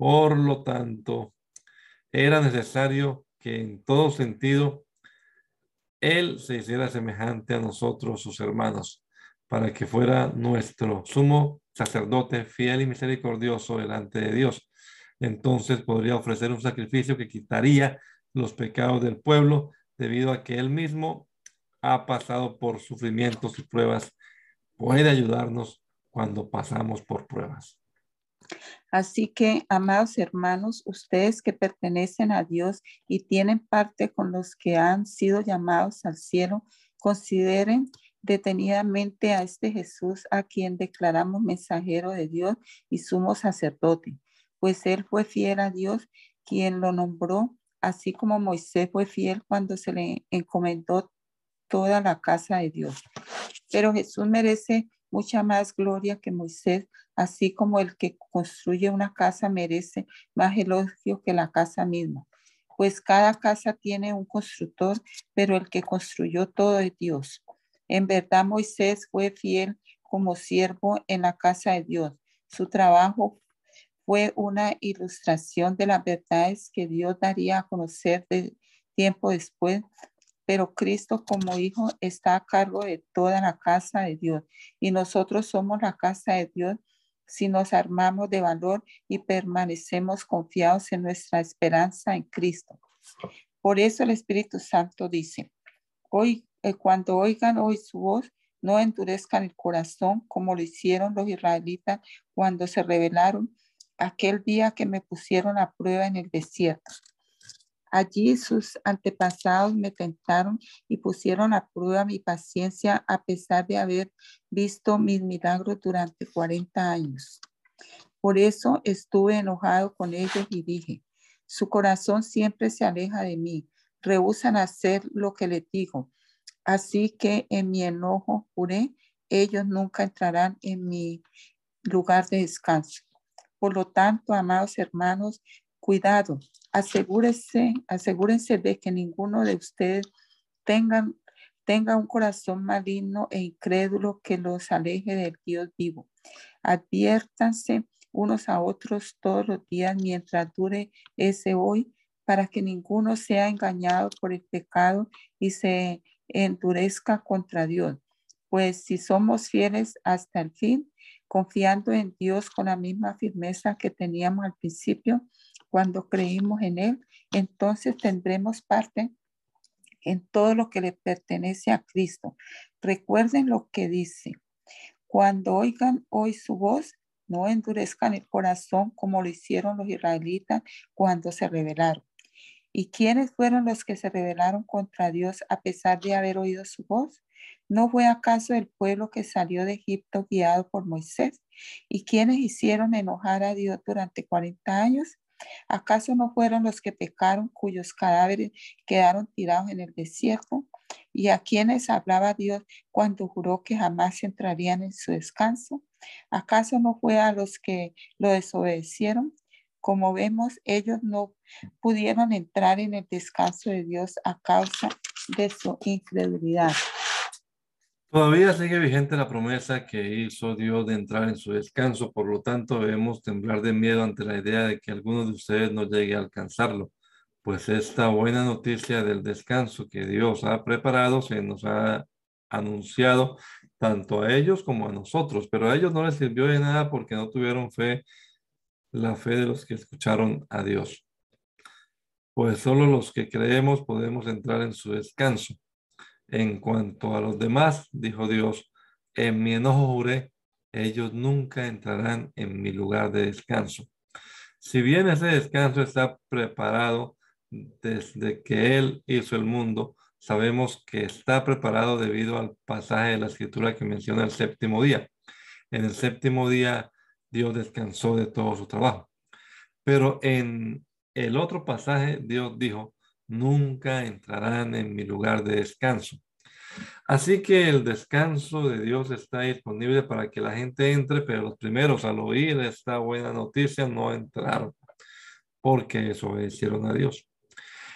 Por lo tanto, era necesario que en todo sentido Él se hiciera semejante a nosotros, sus hermanos, para que fuera nuestro sumo sacerdote fiel y misericordioso delante de Dios. Entonces podría ofrecer un sacrificio que quitaría los pecados del pueblo debido a que Él mismo ha pasado por sufrimientos y pruebas. Puede ayudarnos cuando pasamos por pruebas. Así que, amados hermanos, ustedes que pertenecen a Dios y tienen parte con los que han sido llamados al cielo, consideren detenidamente a este Jesús a quien declaramos mensajero de Dios y sumo sacerdote, pues él fue fiel a Dios quien lo nombró, así como Moisés fue fiel cuando se le encomendó toda la casa de Dios. Pero Jesús merece mucha más gloria que Moisés, así como el que construye una casa merece más elogio que la casa misma. Pues cada casa tiene un constructor, pero el que construyó todo es Dios. En verdad Moisés fue fiel como siervo en la casa de Dios. Su trabajo fue una ilustración de las verdades que Dios daría a conocer de tiempo después, pero Cristo como Hijo está a cargo de toda la casa de Dios y nosotros somos la casa de Dios si nos armamos de valor y permanecemos confiados en nuestra esperanza en Cristo. Por eso el Espíritu Santo dice, hoy, eh, cuando oigan hoy su voz, no endurezcan el corazón como lo hicieron los israelitas cuando se rebelaron aquel día que me pusieron a prueba en el desierto. Allí sus antepasados me tentaron y pusieron a prueba mi paciencia a pesar de haber visto mis milagros durante 40 años. Por eso estuve enojado con ellos y dije, su corazón siempre se aleja de mí, rehusan hacer lo que les digo. Así que en mi enojo juré, ellos nunca entrarán en mi lugar de descanso. Por lo tanto, amados hermanos, cuidado, asegúrense, asegúrense de que ninguno de ustedes tengan, tenga un corazón maligno e incrédulo que los aleje del Dios vivo. Adviértanse unos a otros todos los días mientras dure ese hoy, para que ninguno sea engañado por el pecado y se endurezca contra Dios. Pues si somos fieles hasta el fin, confiando en Dios con la misma firmeza que teníamos al principio cuando creímos en Él, entonces tendremos parte en todo lo que le pertenece a Cristo. Recuerden lo que dice. Cuando oigan hoy su voz, no endurezcan el corazón como lo hicieron los israelitas cuando se rebelaron. ¿Y quiénes fueron los que se rebelaron contra Dios a pesar de haber oído su voz? ¿No fue acaso el pueblo que salió de Egipto guiado por Moisés? ¿Y quiénes hicieron enojar a Dios durante 40 años? ¿Acaso no fueron los que pecaron cuyos cadáveres quedaron tirados en el desierto? ¿Y a quienes hablaba Dios cuando juró que jamás entrarían en su descanso? ¿Acaso no fue a los que lo desobedecieron? Como vemos, ellos no pudieron entrar en el descanso de Dios a causa de su incredulidad. Todavía sigue vigente la promesa que hizo Dios de entrar en su descanso, por lo tanto debemos temblar de miedo ante la idea de que alguno de ustedes no llegue a alcanzarlo, pues esta buena noticia del descanso que Dios ha preparado se nos ha anunciado tanto a ellos como a nosotros, pero a ellos no les sirvió de nada porque no tuvieron fe, la fe de los que escucharon a Dios. Pues solo los que creemos podemos entrar en su descanso. En cuanto a los demás, dijo Dios, en mi enojo juré, ellos nunca entrarán en mi lugar de descanso. Si bien ese descanso está preparado desde que Él hizo el mundo, sabemos que está preparado debido al pasaje de la escritura que menciona el séptimo día. En el séptimo día Dios descansó de todo su trabajo. Pero en el otro pasaje Dios dijo, nunca entrarán en mi lugar de descanso. Así que el descanso de Dios está disponible para que la gente entre, pero los primeros al oír esta buena noticia no entraron porque desobedecieron a Dios.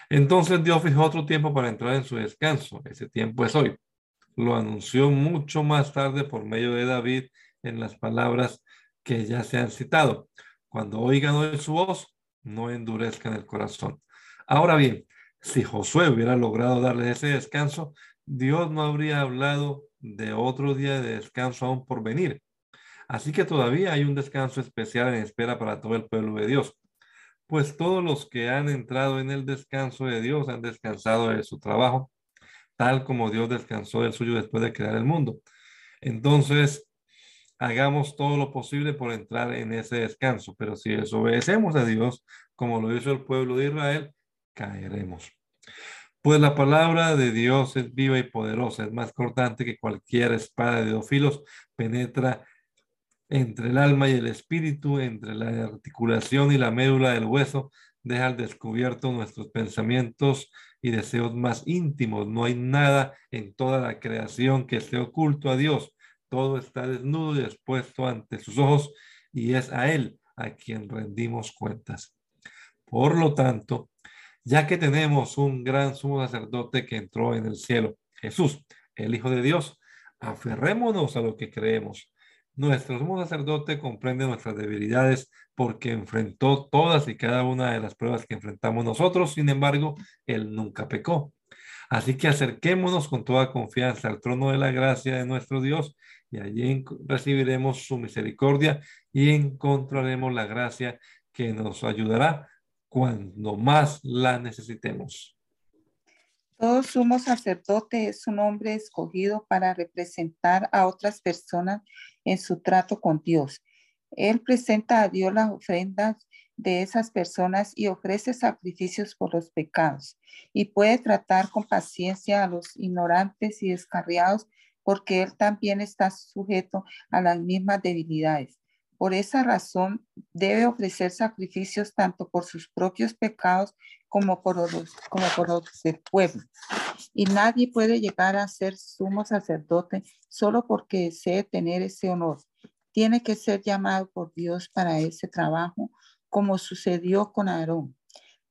Entonces Dios fijó otro tiempo para entrar en su descanso. Ese tiempo es hoy. Lo anunció mucho más tarde por medio de David en las palabras que ya se han citado. Cuando oigan hoy su voz, no endurezcan el corazón. Ahora bien, si Josué hubiera logrado darles ese descanso, Dios no habría hablado de otro día de descanso aún por venir. Así que todavía hay un descanso especial en espera para todo el pueblo de Dios. Pues todos los que han entrado en el descanso de Dios han descansado de su trabajo, tal como Dios descansó del suyo después de crear el mundo. Entonces, hagamos todo lo posible por entrar en ese descanso, pero si desobedecemos a Dios, como lo hizo el pueblo de Israel, caeremos. Pues la palabra de Dios es viva y poderosa, es más cortante que cualquier espada de dos filos, penetra entre el alma y el espíritu, entre la articulación y la médula del hueso, deja al descubierto nuestros pensamientos y deseos más íntimos. No hay nada en toda la creación que esté oculto a Dios. Todo está desnudo y expuesto ante sus ojos y es a Él a quien rendimos cuentas. Por lo tanto, ya que tenemos un gran sumo sacerdote que entró en el cielo, Jesús, el Hijo de Dios, aferrémonos a lo que creemos Nuestro sumo sacerdote comprende nuestras debilidades porque enfrentó todas y cada una de las pruebas que enfrentamos nosotros. Sin embargo, él nunca pecó. Así que acerquémonos con toda confianza al trono de la gracia de nuestro Dios y allí recibiremos su misericordia y encontraremos la gracia que nos ayudará cuando más la necesitemos. Todo sumo sacerdote es un hombre escogido para representar a otras personas en su trato con Dios. Él presenta a Dios las ofrendas de esas personas y ofrece sacrificios por los pecados y puede tratar con paciencia a los ignorantes y descarriados porque él también está sujeto a las mismas debilidades. Por esa razón, debe ofrecer sacrificios tanto por sus propios pecados como por los, del pueblo. Y nadie puede llegar a ser sumo sacerdote solo porque desee tener ese honor. Tiene que ser llamado por Dios para ese trabajo, como sucedió con Aarón.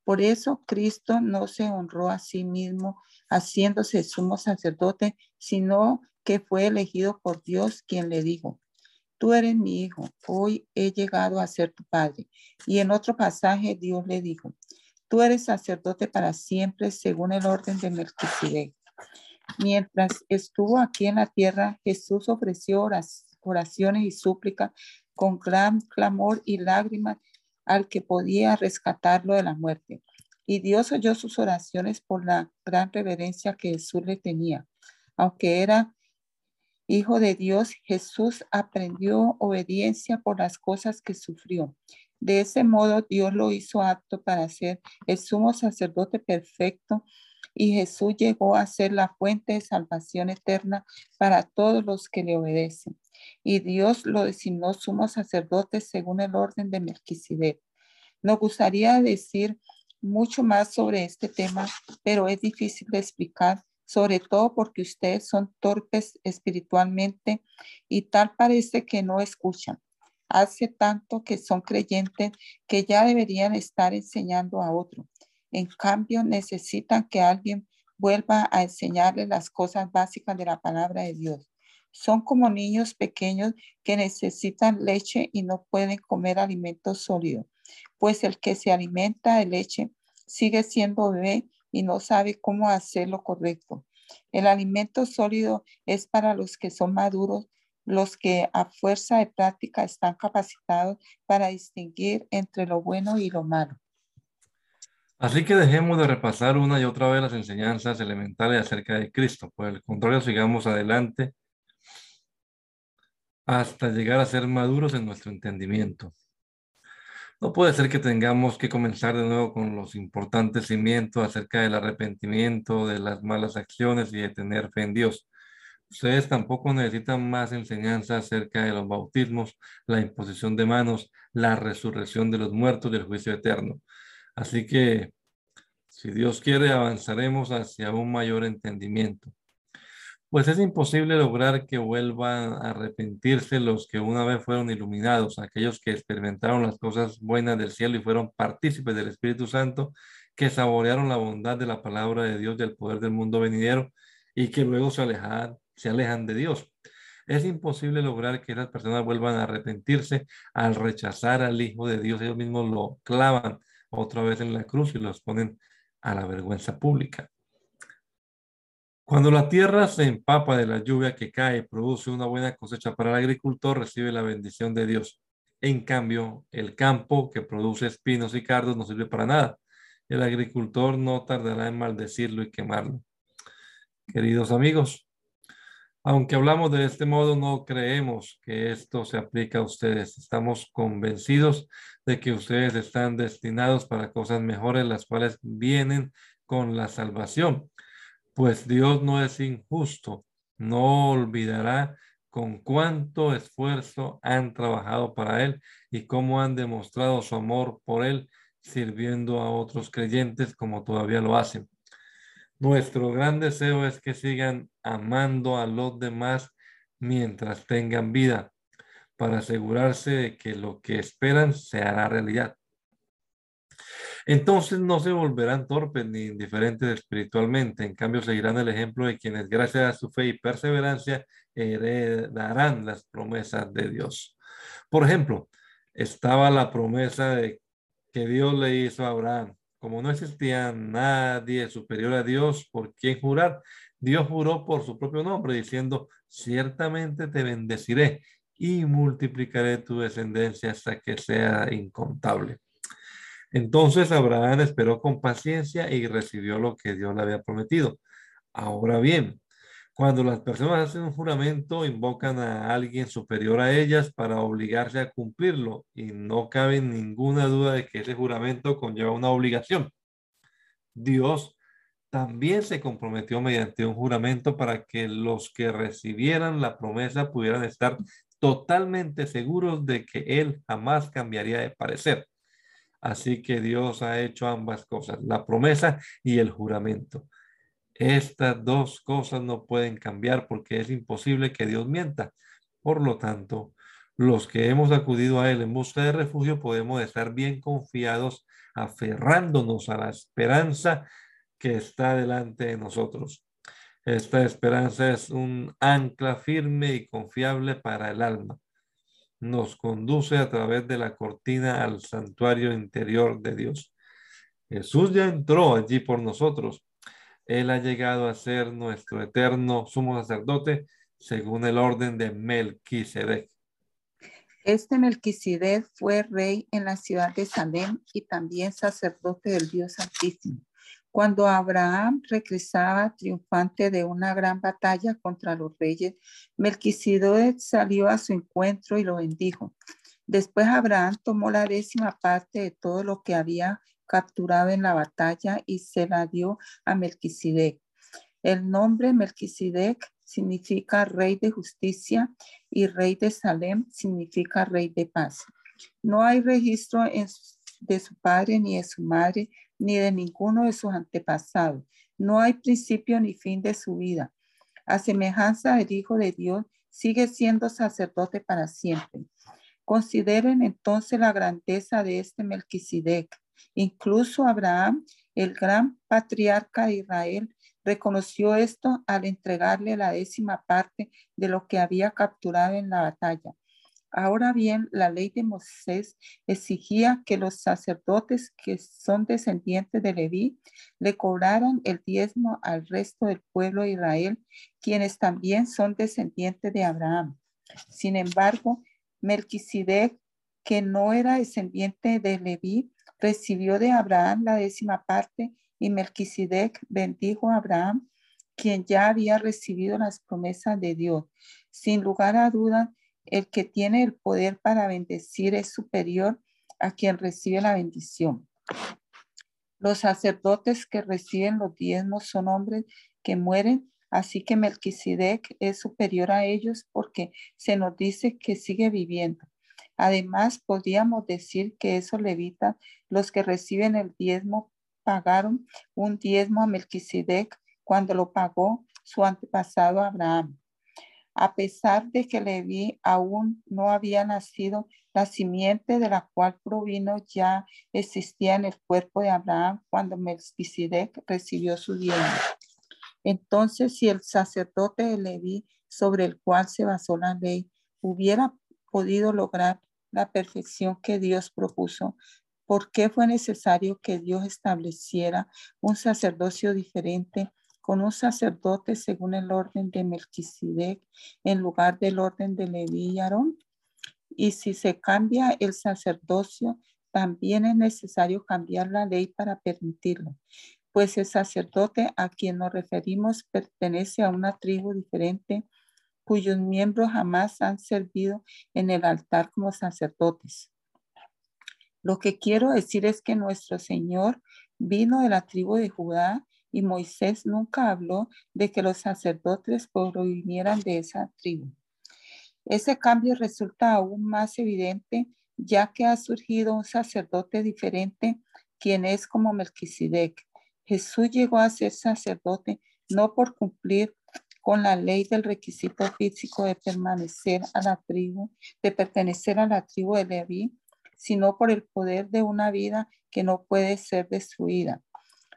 Por eso Cristo no se honró a sí mismo haciéndose sumo sacerdote, sino que fue elegido por Dios quien le dijo, tú eres mi hijo, hoy he llegado a ser tu padre. Y en otro pasaje Dios le dijo, tú eres sacerdote para siempre según el orden de Melquisedec. Mientras estuvo aquí en la tierra, Jesús ofreció oraciones y súplicas con gran clamor y lágrimas al que podía rescatarlo de la muerte. Y Dios oyó sus oraciones por la gran reverencia que Jesús le tenía. Aunque era Hijo de Dios, Jesús aprendió obediencia por las cosas que sufrió. De ese modo, Dios lo hizo apto para ser el sumo sacerdote perfecto y Jesús llegó a ser la fuente de salvación eterna para todos los que le obedecen. Y Dios lo designó sumo sacerdote según el orden de Melquisedec. Nos gustaría decir mucho más sobre este tema, pero es difícil de explicar sobre todo porque ustedes son torpes espiritualmente y tal parece que no escuchan. Hace tanto que son creyentes que ya deberían estar enseñando a otro. En cambio, necesitan que alguien vuelva a enseñarles las cosas básicas de la palabra de Dios. Son como niños pequeños que necesitan leche y no pueden comer alimentos sólidos, pues el que se alimenta de leche sigue siendo bebé y no sabe cómo hacer lo correcto. El alimento sólido es para los que son maduros, los que a fuerza de práctica están capacitados para distinguir entre lo bueno y lo malo. Así que dejemos de repasar una y otra vez las enseñanzas elementales acerca de Cristo. Por el contrario, sigamos adelante hasta llegar a ser maduros en nuestro entendimiento. No puede ser que tengamos que comenzar de nuevo con los importantes cimientos acerca del arrepentimiento, de las malas acciones y de tener fe en Dios. Ustedes tampoco necesitan más enseñanza acerca de los bautismos, la imposición de manos, la resurrección de los muertos y el juicio eterno. Así que, si Dios quiere, avanzaremos hacia un mayor entendimiento pues es imposible lograr que vuelvan a arrepentirse los que una vez fueron iluminados, aquellos que experimentaron las cosas buenas del cielo y fueron partícipes del Espíritu Santo, que saborearon la bondad de la palabra de Dios, del poder del mundo venidero y que luego se alejan, se alejan de Dios. Es imposible lograr que esas personas vuelvan a arrepentirse al rechazar al Hijo de Dios. Ellos mismos lo clavan otra vez en la cruz y los ponen a la vergüenza pública. Cuando la tierra se empapa de la lluvia que cae produce una buena cosecha para el agricultor, recibe la bendición de Dios. En cambio, el campo que produce espinos y cardos no sirve para nada. El agricultor no tardará en maldecirlo y quemarlo. Queridos amigos, aunque hablamos de este modo, no creemos que esto se aplica a ustedes. Estamos convencidos de que ustedes están destinados para cosas mejores, las cuales vienen con la salvación pues Dios no es injusto, no olvidará con cuánto esfuerzo han trabajado para Él y cómo han demostrado su amor por Él sirviendo a otros creyentes como todavía lo hacen. Nuestro gran deseo es que sigan amando a los demás mientras tengan vida, para asegurarse de que lo que esperan se hará realidad. Entonces no se volverán torpes ni indiferentes espiritualmente, en cambio seguirán el ejemplo de quienes gracias a su fe y perseverancia heredarán las promesas de Dios. Por ejemplo, estaba la promesa de que Dios le hizo a Abraham. Como no existía nadie superior a Dios por quien jurar, Dios juró por su propio nombre diciendo, ciertamente te bendeciré y multiplicaré tu descendencia hasta que sea incontable. Entonces Abraham esperó con paciencia y recibió lo que Dios le había prometido. Ahora bien, cuando las personas hacen un juramento, invocan a alguien superior a ellas para obligarse a cumplirlo y no cabe ninguna duda de que ese juramento conlleva una obligación. Dios también se comprometió mediante un juramento para que los que recibieran la promesa pudieran estar totalmente seguros de que Él jamás cambiaría de parecer. Así que Dios ha hecho ambas cosas, la promesa y el juramento. Estas dos cosas no pueden cambiar porque es imposible que Dios mienta. Por lo tanto, los que hemos acudido a Él en busca de refugio podemos estar bien confiados, aferrándonos a la esperanza que está delante de nosotros. Esta esperanza es un ancla firme y confiable para el alma nos conduce a través de la cortina al santuario interior de Dios. Jesús ya entró allí por nosotros. Él ha llegado a ser nuestro eterno sumo sacerdote según el orden de Melquisedec. Este Melquisedec fue rey en la ciudad de Salem y también sacerdote del Dios Altísimo. Cuando Abraham regresaba triunfante de una gran batalla contra los reyes, Melquisedec salió a su encuentro y lo bendijo. Después Abraham tomó la décima parte de todo lo que había capturado en la batalla y se la dio a Melquisedec. El nombre Melquisedec significa rey de justicia y rey de Salem significa rey de paz. No hay registro de su padre ni de su madre ni de ninguno de sus antepasados. No hay principio ni fin de su vida. A semejanza del Hijo de Dios, sigue siendo sacerdote para siempre. Consideren entonces la grandeza de este Melquisedec. Incluso Abraham, el gran patriarca de Israel, reconoció esto al entregarle la décima parte de lo que había capturado en la batalla. Ahora bien, la ley de Moisés exigía que los sacerdotes que son descendientes de Leví le cobraran el diezmo al resto del pueblo de Israel, quienes también son descendientes de Abraham. Sin embargo, Melquisedec, que no era descendiente de Leví, recibió de Abraham la décima parte y Melquisedec bendijo a Abraham, quien ya había recibido las promesas de Dios. Sin lugar a dudas, el que tiene el poder para bendecir es superior a quien recibe la bendición. Los sacerdotes que reciben los diezmos son hombres que mueren, así que Melquisedec es superior a ellos porque se nos dice que sigue viviendo. Además, podríamos decir que esos levitas, los que reciben el diezmo, pagaron un diezmo a Melquisedec cuando lo pagó su antepasado Abraham. A pesar de que Leví aún no había nacido, la simiente de la cual provino ya existía en el cuerpo de Abraham cuando Melquisedec recibió su diezmo. Entonces, si el sacerdote de Leví, sobre el cual se basó la ley, hubiera podido lograr la perfección que Dios propuso, ¿por qué fue necesario que Dios estableciera un sacerdocio diferente con un sacerdote según el orden de Melquisedec en lugar del orden de Leví y Aarón. Y si se cambia el sacerdocio, también es necesario cambiar la ley para permitirlo, pues el sacerdote a quien nos referimos pertenece a una tribu diferente cuyos miembros jamás han servido en el altar como sacerdotes. Lo que quiero decir es que nuestro Señor vino de la tribu de Judá y Moisés nunca habló de que los sacerdotes provinieran de esa tribu. Ese cambio resulta aún más evidente ya que ha surgido un sacerdote diferente, quien es como Melquisedec. Jesús llegó a ser sacerdote no por cumplir con la ley del requisito físico de permanecer a la tribu, de pertenecer a la tribu de Leví, sino por el poder de una vida que no puede ser destruida.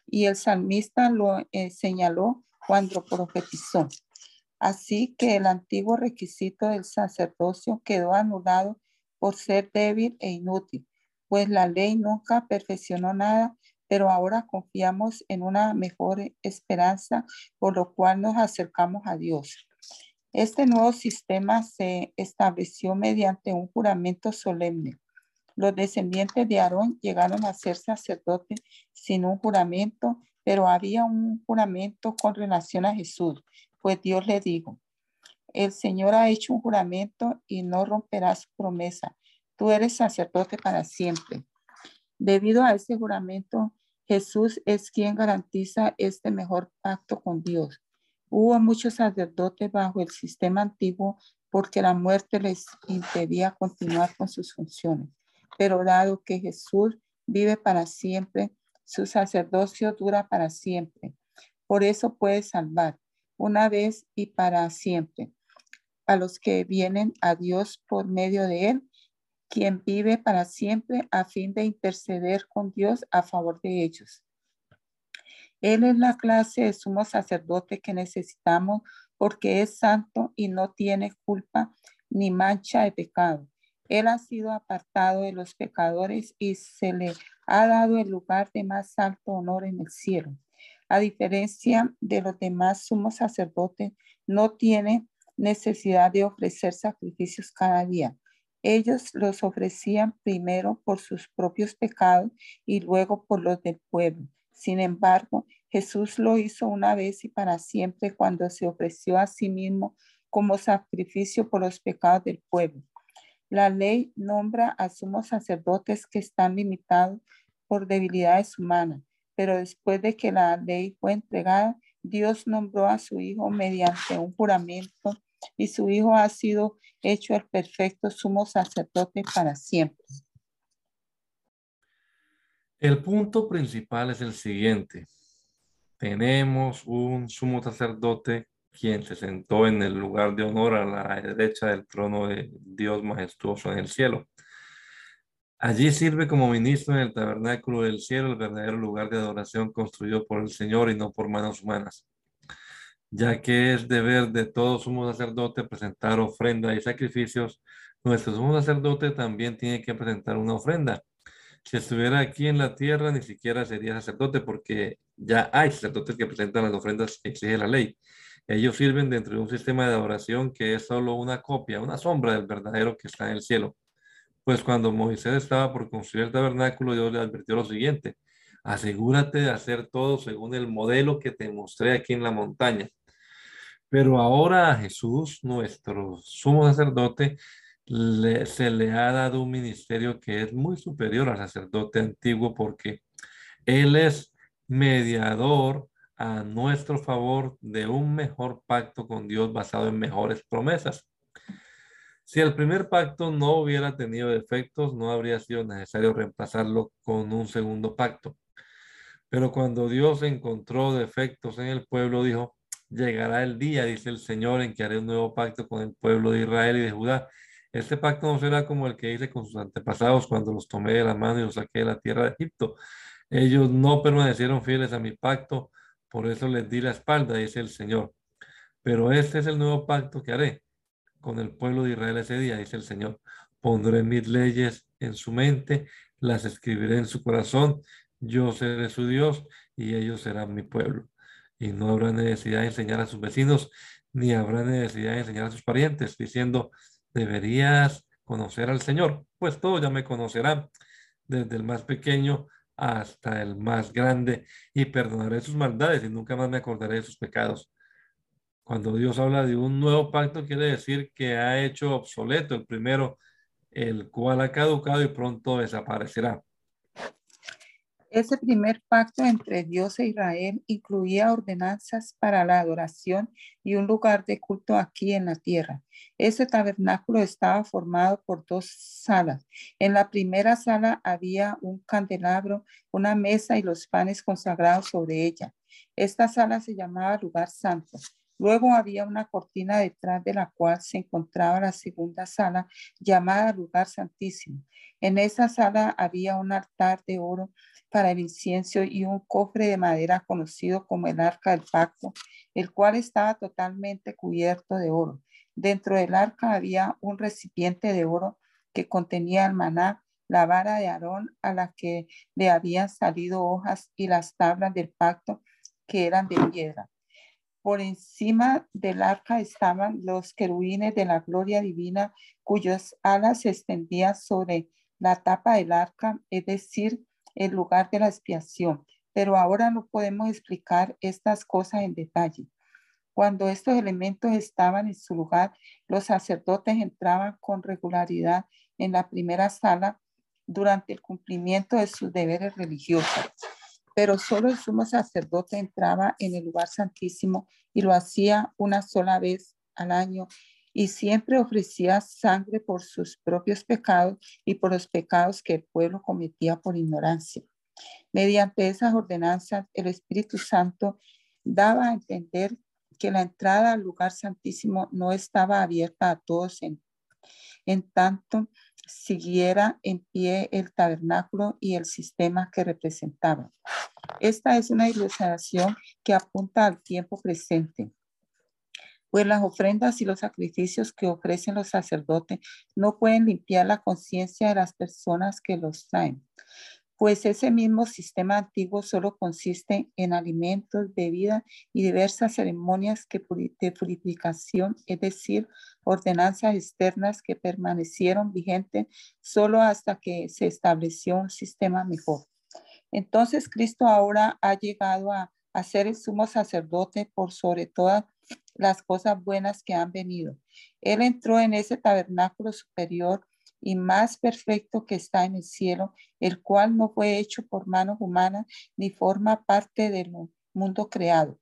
Y el salmista lo eh, señaló cuando profetizó. Así que el antiguo requisito del sacerdocio quedó anulado por ser débil e inútil, pues la ley nunca perfeccionó nada, pero ahora confiamos en una mejor esperanza, por lo cual nos acercamos a Dios. Este nuevo sistema se estableció mediante un juramento solemne. Los descendientes de Aarón llegaron a ser sacerdotes sin un juramento, pero había un juramento con relación a Jesús, pues Dios le dijo, el Señor ha hecho un juramento y no romperá su promesa. Tú eres sacerdote para siempre. Debido a ese juramento, Jesús es quien garantiza este mejor pacto con Dios. Hubo muchos sacerdotes bajo el sistema antiguo porque la muerte les impedía continuar con sus funciones. Pero dado que Jesús vive para siempre, su sacerdocio dura para siempre. Por eso puede salvar una vez y para siempre a los que vienen a Dios por medio de él, quien vive para siempre a fin de interceder con Dios a favor de ellos. Él es la clase de sumo sacerdote que necesitamos porque es santo y no tiene culpa ni mancha de pecado. Él ha sido apartado de los pecadores y se le ha dado el lugar de más alto honor en el cielo. A diferencia de los demás sumos sacerdotes, no tiene necesidad de ofrecer sacrificios cada día. Ellos los ofrecían primero por sus propios pecados y luego por los del pueblo. Sin embargo, Jesús lo hizo una vez y para siempre cuando se ofreció a sí mismo como sacrificio por los pecados del pueblo. La ley nombra a sumos sacerdotes que están limitados por debilidades humanas, pero después de que la ley fue entregada, Dios nombró a su Hijo mediante un juramento y su Hijo ha sido hecho el perfecto sumo sacerdote para siempre. El punto principal es el siguiente. Tenemos un sumo sacerdote quien se sentó en el lugar de honor a la derecha del trono de Dios majestuoso en el cielo. Allí sirve como ministro en el tabernáculo del cielo, el verdadero lugar de adoración construido por el Señor y no por manos humanas, ya que es deber de todo sumo sacerdote presentar ofrenda y sacrificios. Nuestro sumo sacerdote también tiene que presentar una ofrenda si estuviera aquí en la tierra, ni siquiera sería sacerdote, porque ya hay sacerdotes que presentan las ofrendas que exige la ley. Ellos sirven dentro de un sistema de adoración que es solo una copia, una sombra del verdadero que está en el cielo. Pues cuando Moisés estaba por construir el tabernáculo, Dios le advirtió lo siguiente, asegúrate de hacer todo según el modelo que te mostré aquí en la montaña. Pero ahora a Jesús, nuestro sumo sacerdote, se le ha dado un ministerio que es muy superior al sacerdote antiguo porque él es mediador a nuestro favor de un mejor pacto con Dios basado en mejores promesas. Si el primer pacto no hubiera tenido defectos, no habría sido necesario reemplazarlo con un segundo pacto. Pero cuando Dios encontró defectos en el pueblo, dijo, llegará el día, dice el Señor, en que haré un nuevo pacto con el pueblo de Israel y de Judá este pacto no será como el que hice con sus antepasados cuando los tomé de la mano y los saqué de la tierra de Egipto. Ellos no permanecieron fieles a mi pacto, por eso les di la espalda, dice el Señor. Pero este es el nuevo pacto que haré con el pueblo de Israel ese día, dice el Señor. Pondré mis leyes en su mente, las escribiré en su corazón, yo seré su Dios y ellos serán mi pueblo. Y no habrá necesidad de enseñar a sus vecinos, ni habrá necesidad de enseñar a sus parientes, diciendo, deberías conocer al Señor, pues todos ya me conocerán, desde el más pequeño hasta el más grande, y perdonaré sus maldades y nunca más me acordaré de sus pecados. Cuando Dios habla de un nuevo pacto, quiere decir que ha hecho obsoleto el primero, el cual ha caducado y pronto desaparecerá. Ese primer pacto entre Dios e Israel incluía ordenanzas para la adoración y un lugar de culto aquí en la tierra. Ese tabernáculo estaba formado por dos salas. En la primera sala había un candelabro, una mesa y los panes consagrados sobre ella. Esta sala se llamaba lugar santo. Luego había una cortina detrás de la cual se encontraba la segunda sala llamada lugar santísimo. En esa sala había un altar de oro para el incienso y un cofre de madera conocido como el arca del pacto, el cual estaba totalmente cubierto de oro. Dentro del arca había un recipiente de oro que contenía el maná, la vara de Aarón a la que le habían salido hojas y las tablas del pacto que eran de piedra. Por encima del arca estaban los querubines de la gloria divina, cuyas alas se extendían sobre la tapa del arca, es decir, el lugar de la expiación. Pero ahora no podemos explicar estas cosas en detalle. Cuando estos elementos estaban en su lugar, los sacerdotes entraban con regularidad en la primera sala durante el cumplimiento de sus deberes religiosos pero solo el sumo sacerdote entraba en el lugar santísimo y lo hacía una sola vez al año y siempre ofrecía sangre por sus propios pecados y por los pecados que el pueblo cometía por ignorancia. Mediante esas ordenanzas, el Espíritu Santo daba a entender que la entrada al lugar santísimo no estaba abierta a todos en, en tanto siguiera en pie el tabernáculo y el sistema que representaba. Esta es una ilustración que apunta al tiempo presente, pues las ofrendas y los sacrificios que ofrecen los sacerdotes no pueden limpiar la conciencia de las personas que los traen pues ese mismo sistema antiguo solo consiste en alimentos, bebida y diversas ceremonias de purificación, es decir, ordenanzas externas que permanecieron vigentes solo hasta que se estableció un sistema mejor. Entonces Cristo ahora ha llegado a, a ser el sumo sacerdote por sobre todas las cosas buenas que han venido. Él entró en ese tabernáculo superior y más perfecto que está en el cielo, el cual no fue hecho por manos humanas ni forma parte del mundo creado.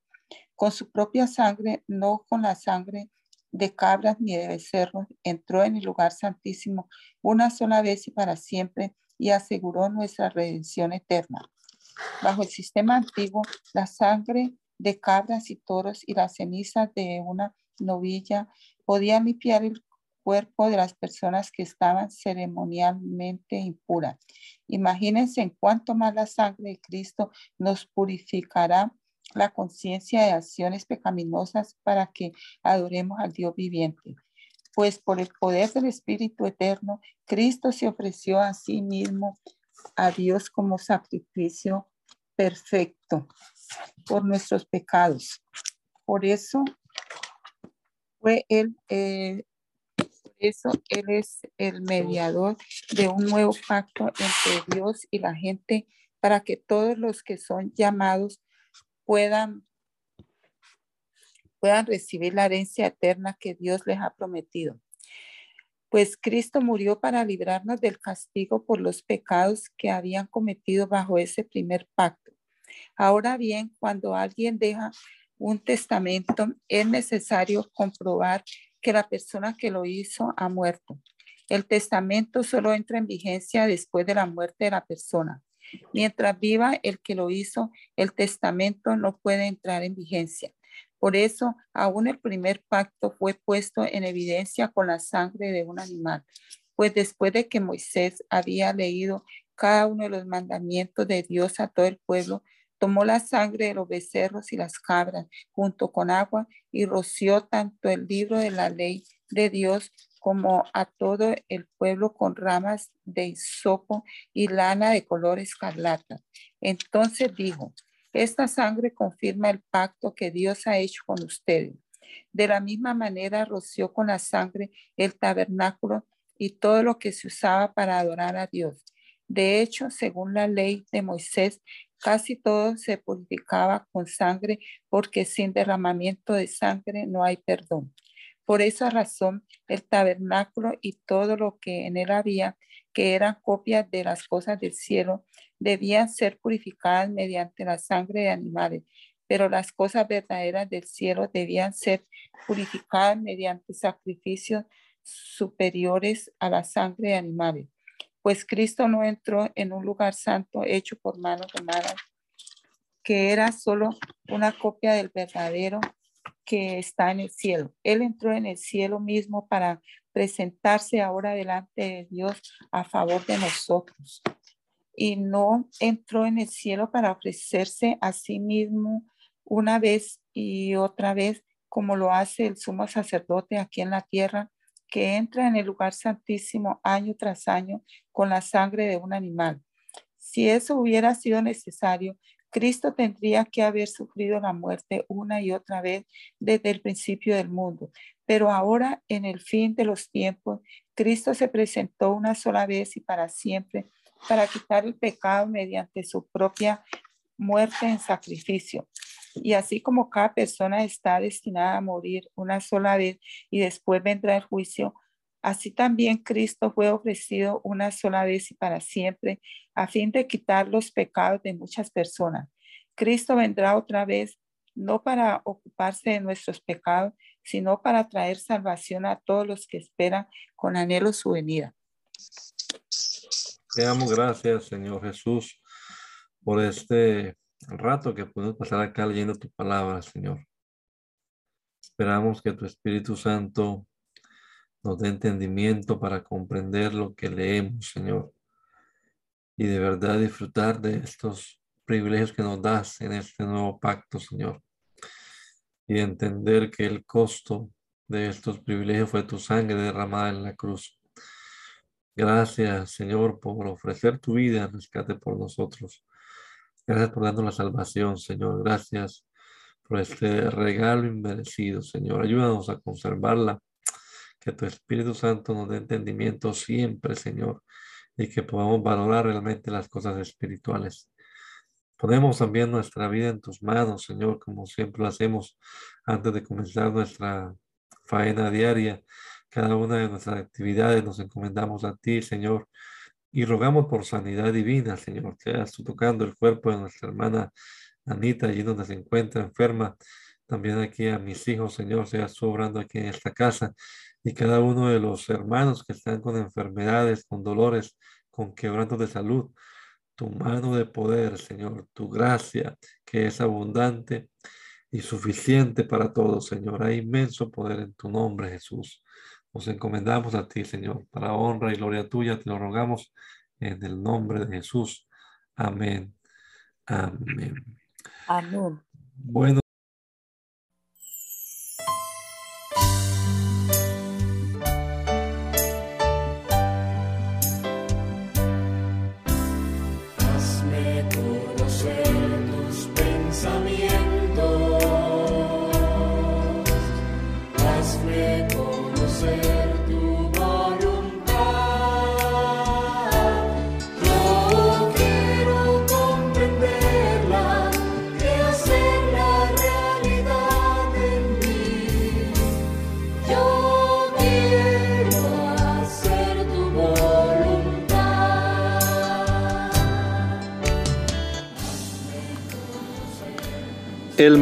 Con su propia sangre, no con la sangre de cabras ni de becerros, entró en el lugar santísimo una sola vez y para siempre y aseguró nuestra redención eterna. Bajo el sistema antiguo, la sangre de cabras y toros y las cenizas de una novilla podían limpiar el cuerpo de las personas que estaban ceremonialmente impuras. Imagínense en cuánto más la sangre de Cristo nos purificará la conciencia de acciones pecaminosas para que adoremos al Dios viviente. Pues por el poder del Espíritu Eterno, Cristo se ofreció a sí mismo a Dios como sacrificio perfecto por nuestros pecados. Por eso fue él eh, eso Él es el mediador de un nuevo pacto entre Dios y la gente para que todos los que son llamados puedan, puedan recibir la herencia eterna que Dios les ha prometido. Pues Cristo murió para librarnos del castigo por los pecados que habían cometido bajo ese primer pacto. Ahora bien, cuando alguien deja un testamento, es necesario comprobar que la persona que lo hizo ha muerto. El testamento solo entra en vigencia después de la muerte de la persona. Mientras viva el que lo hizo, el testamento no puede entrar en vigencia. Por eso, aún el primer pacto fue puesto en evidencia con la sangre de un animal, pues después de que Moisés había leído cada uno de los mandamientos de Dios a todo el pueblo, Tomó la sangre de los becerros y las cabras junto con agua y roció tanto el libro de la ley de Dios como a todo el pueblo con ramas de hisopo y lana de color escarlata. Entonces dijo, esta sangre confirma el pacto que Dios ha hecho con ustedes. De la misma manera roció con la sangre el tabernáculo y todo lo que se usaba para adorar a Dios. De hecho, según la ley de Moisés, Casi todo se purificaba con sangre porque sin derramamiento de sangre no hay perdón. Por esa razón, el tabernáculo y todo lo que en él había, que eran copias de las cosas del cielo, debían ser purificadas mediante la sangre de animales, pero las cosas verdaderas del cielo debían ser purificadas mediante sacrificios superiores a la sangre de animales pues Cristo no entró en un lugar santo hecho por manos humanas, que era solo una copia del verdadero que está en el cielo. Él entró en el cielo mismo para presentarse ahora delante de Dios a favor de nosotros. Y no entró en el cielo para ofrecerse a sí mismo una vez y otra vez, como lo hace el sumo sacerdote aquí en la tierra, que entra en el lugar santísimo año tras año con la sangre de un animal. Si eso hubiera sido necesario, Cristo tendría que haber sufrido la muerte una y otra vez desde el principio del mundo. Pero ahora, en el fin de los tiempos, Cristo se presentó una sola vez y para siempre para quitar el pecado mediante su propia muerte en sacrificio. Y así como cada persona está destinada a morir una sola vez y después vendrá el juicio, Así también Cristo fue ofrecido una sola vez y para siempre a fin de quitar los pecados de muchas personas. Cristo vendrá otra vez no para ocuparse de nuestros pecados, sino para traer salvación a todos los que esperan con anhelo su venida. Te damos gracias, Señor Jesús, por este rato que podemos pasar acá leyendo tu palabra, Señor. Esperamos que tu Espíritu Santo nos dé entendimiento para comprender lo que leemos, Señor, y de verdad disfrutar de estos privilegios que nos das en este nuevo pacto, Señor, y entender que el costo de estos privilegios fue tu sangre derramada en la cruz. Gracias, Señor, por ofrecer tu vida en rescate por nosotros. Gracias por darnos la salvación, Señor. Gracias por este regalo inmerecido, Señor. Ayúdanos a conservarla que tu Espíritu Santo nos dé entendimiento siempre, Señor, y que podamos valorar realmente las cosas espirituales. Ponemos también nuestra vida en tus manos, Señor, como siempre lo hacemos antes de comenzar nuestra faena diaria. Cada una de nuestras actividades nos encomendamos a ti, Señor, y rogamos por sanidad divina, Señor, que hayas tocando el cuerpo de nuestra hermana Anita, allí donde se encuentra enferma. También aquí a mis hijos, Señor, seas tú obrando aquí en esta casa y cada uno de los hermanos que están con enfermedades, con dolores, con quebrantos de salud. Tu mano de poder, Señor, tu gracia que es abundante y suficiente para todos, Señor. Hay inmenso poder en tu nombre, Jesús. Nos encomendamos a ti, Señor, para honra y gloria tuya. Te lo rogamos en el nombre de Jesús. Amén. Amén. Amén. Bueno.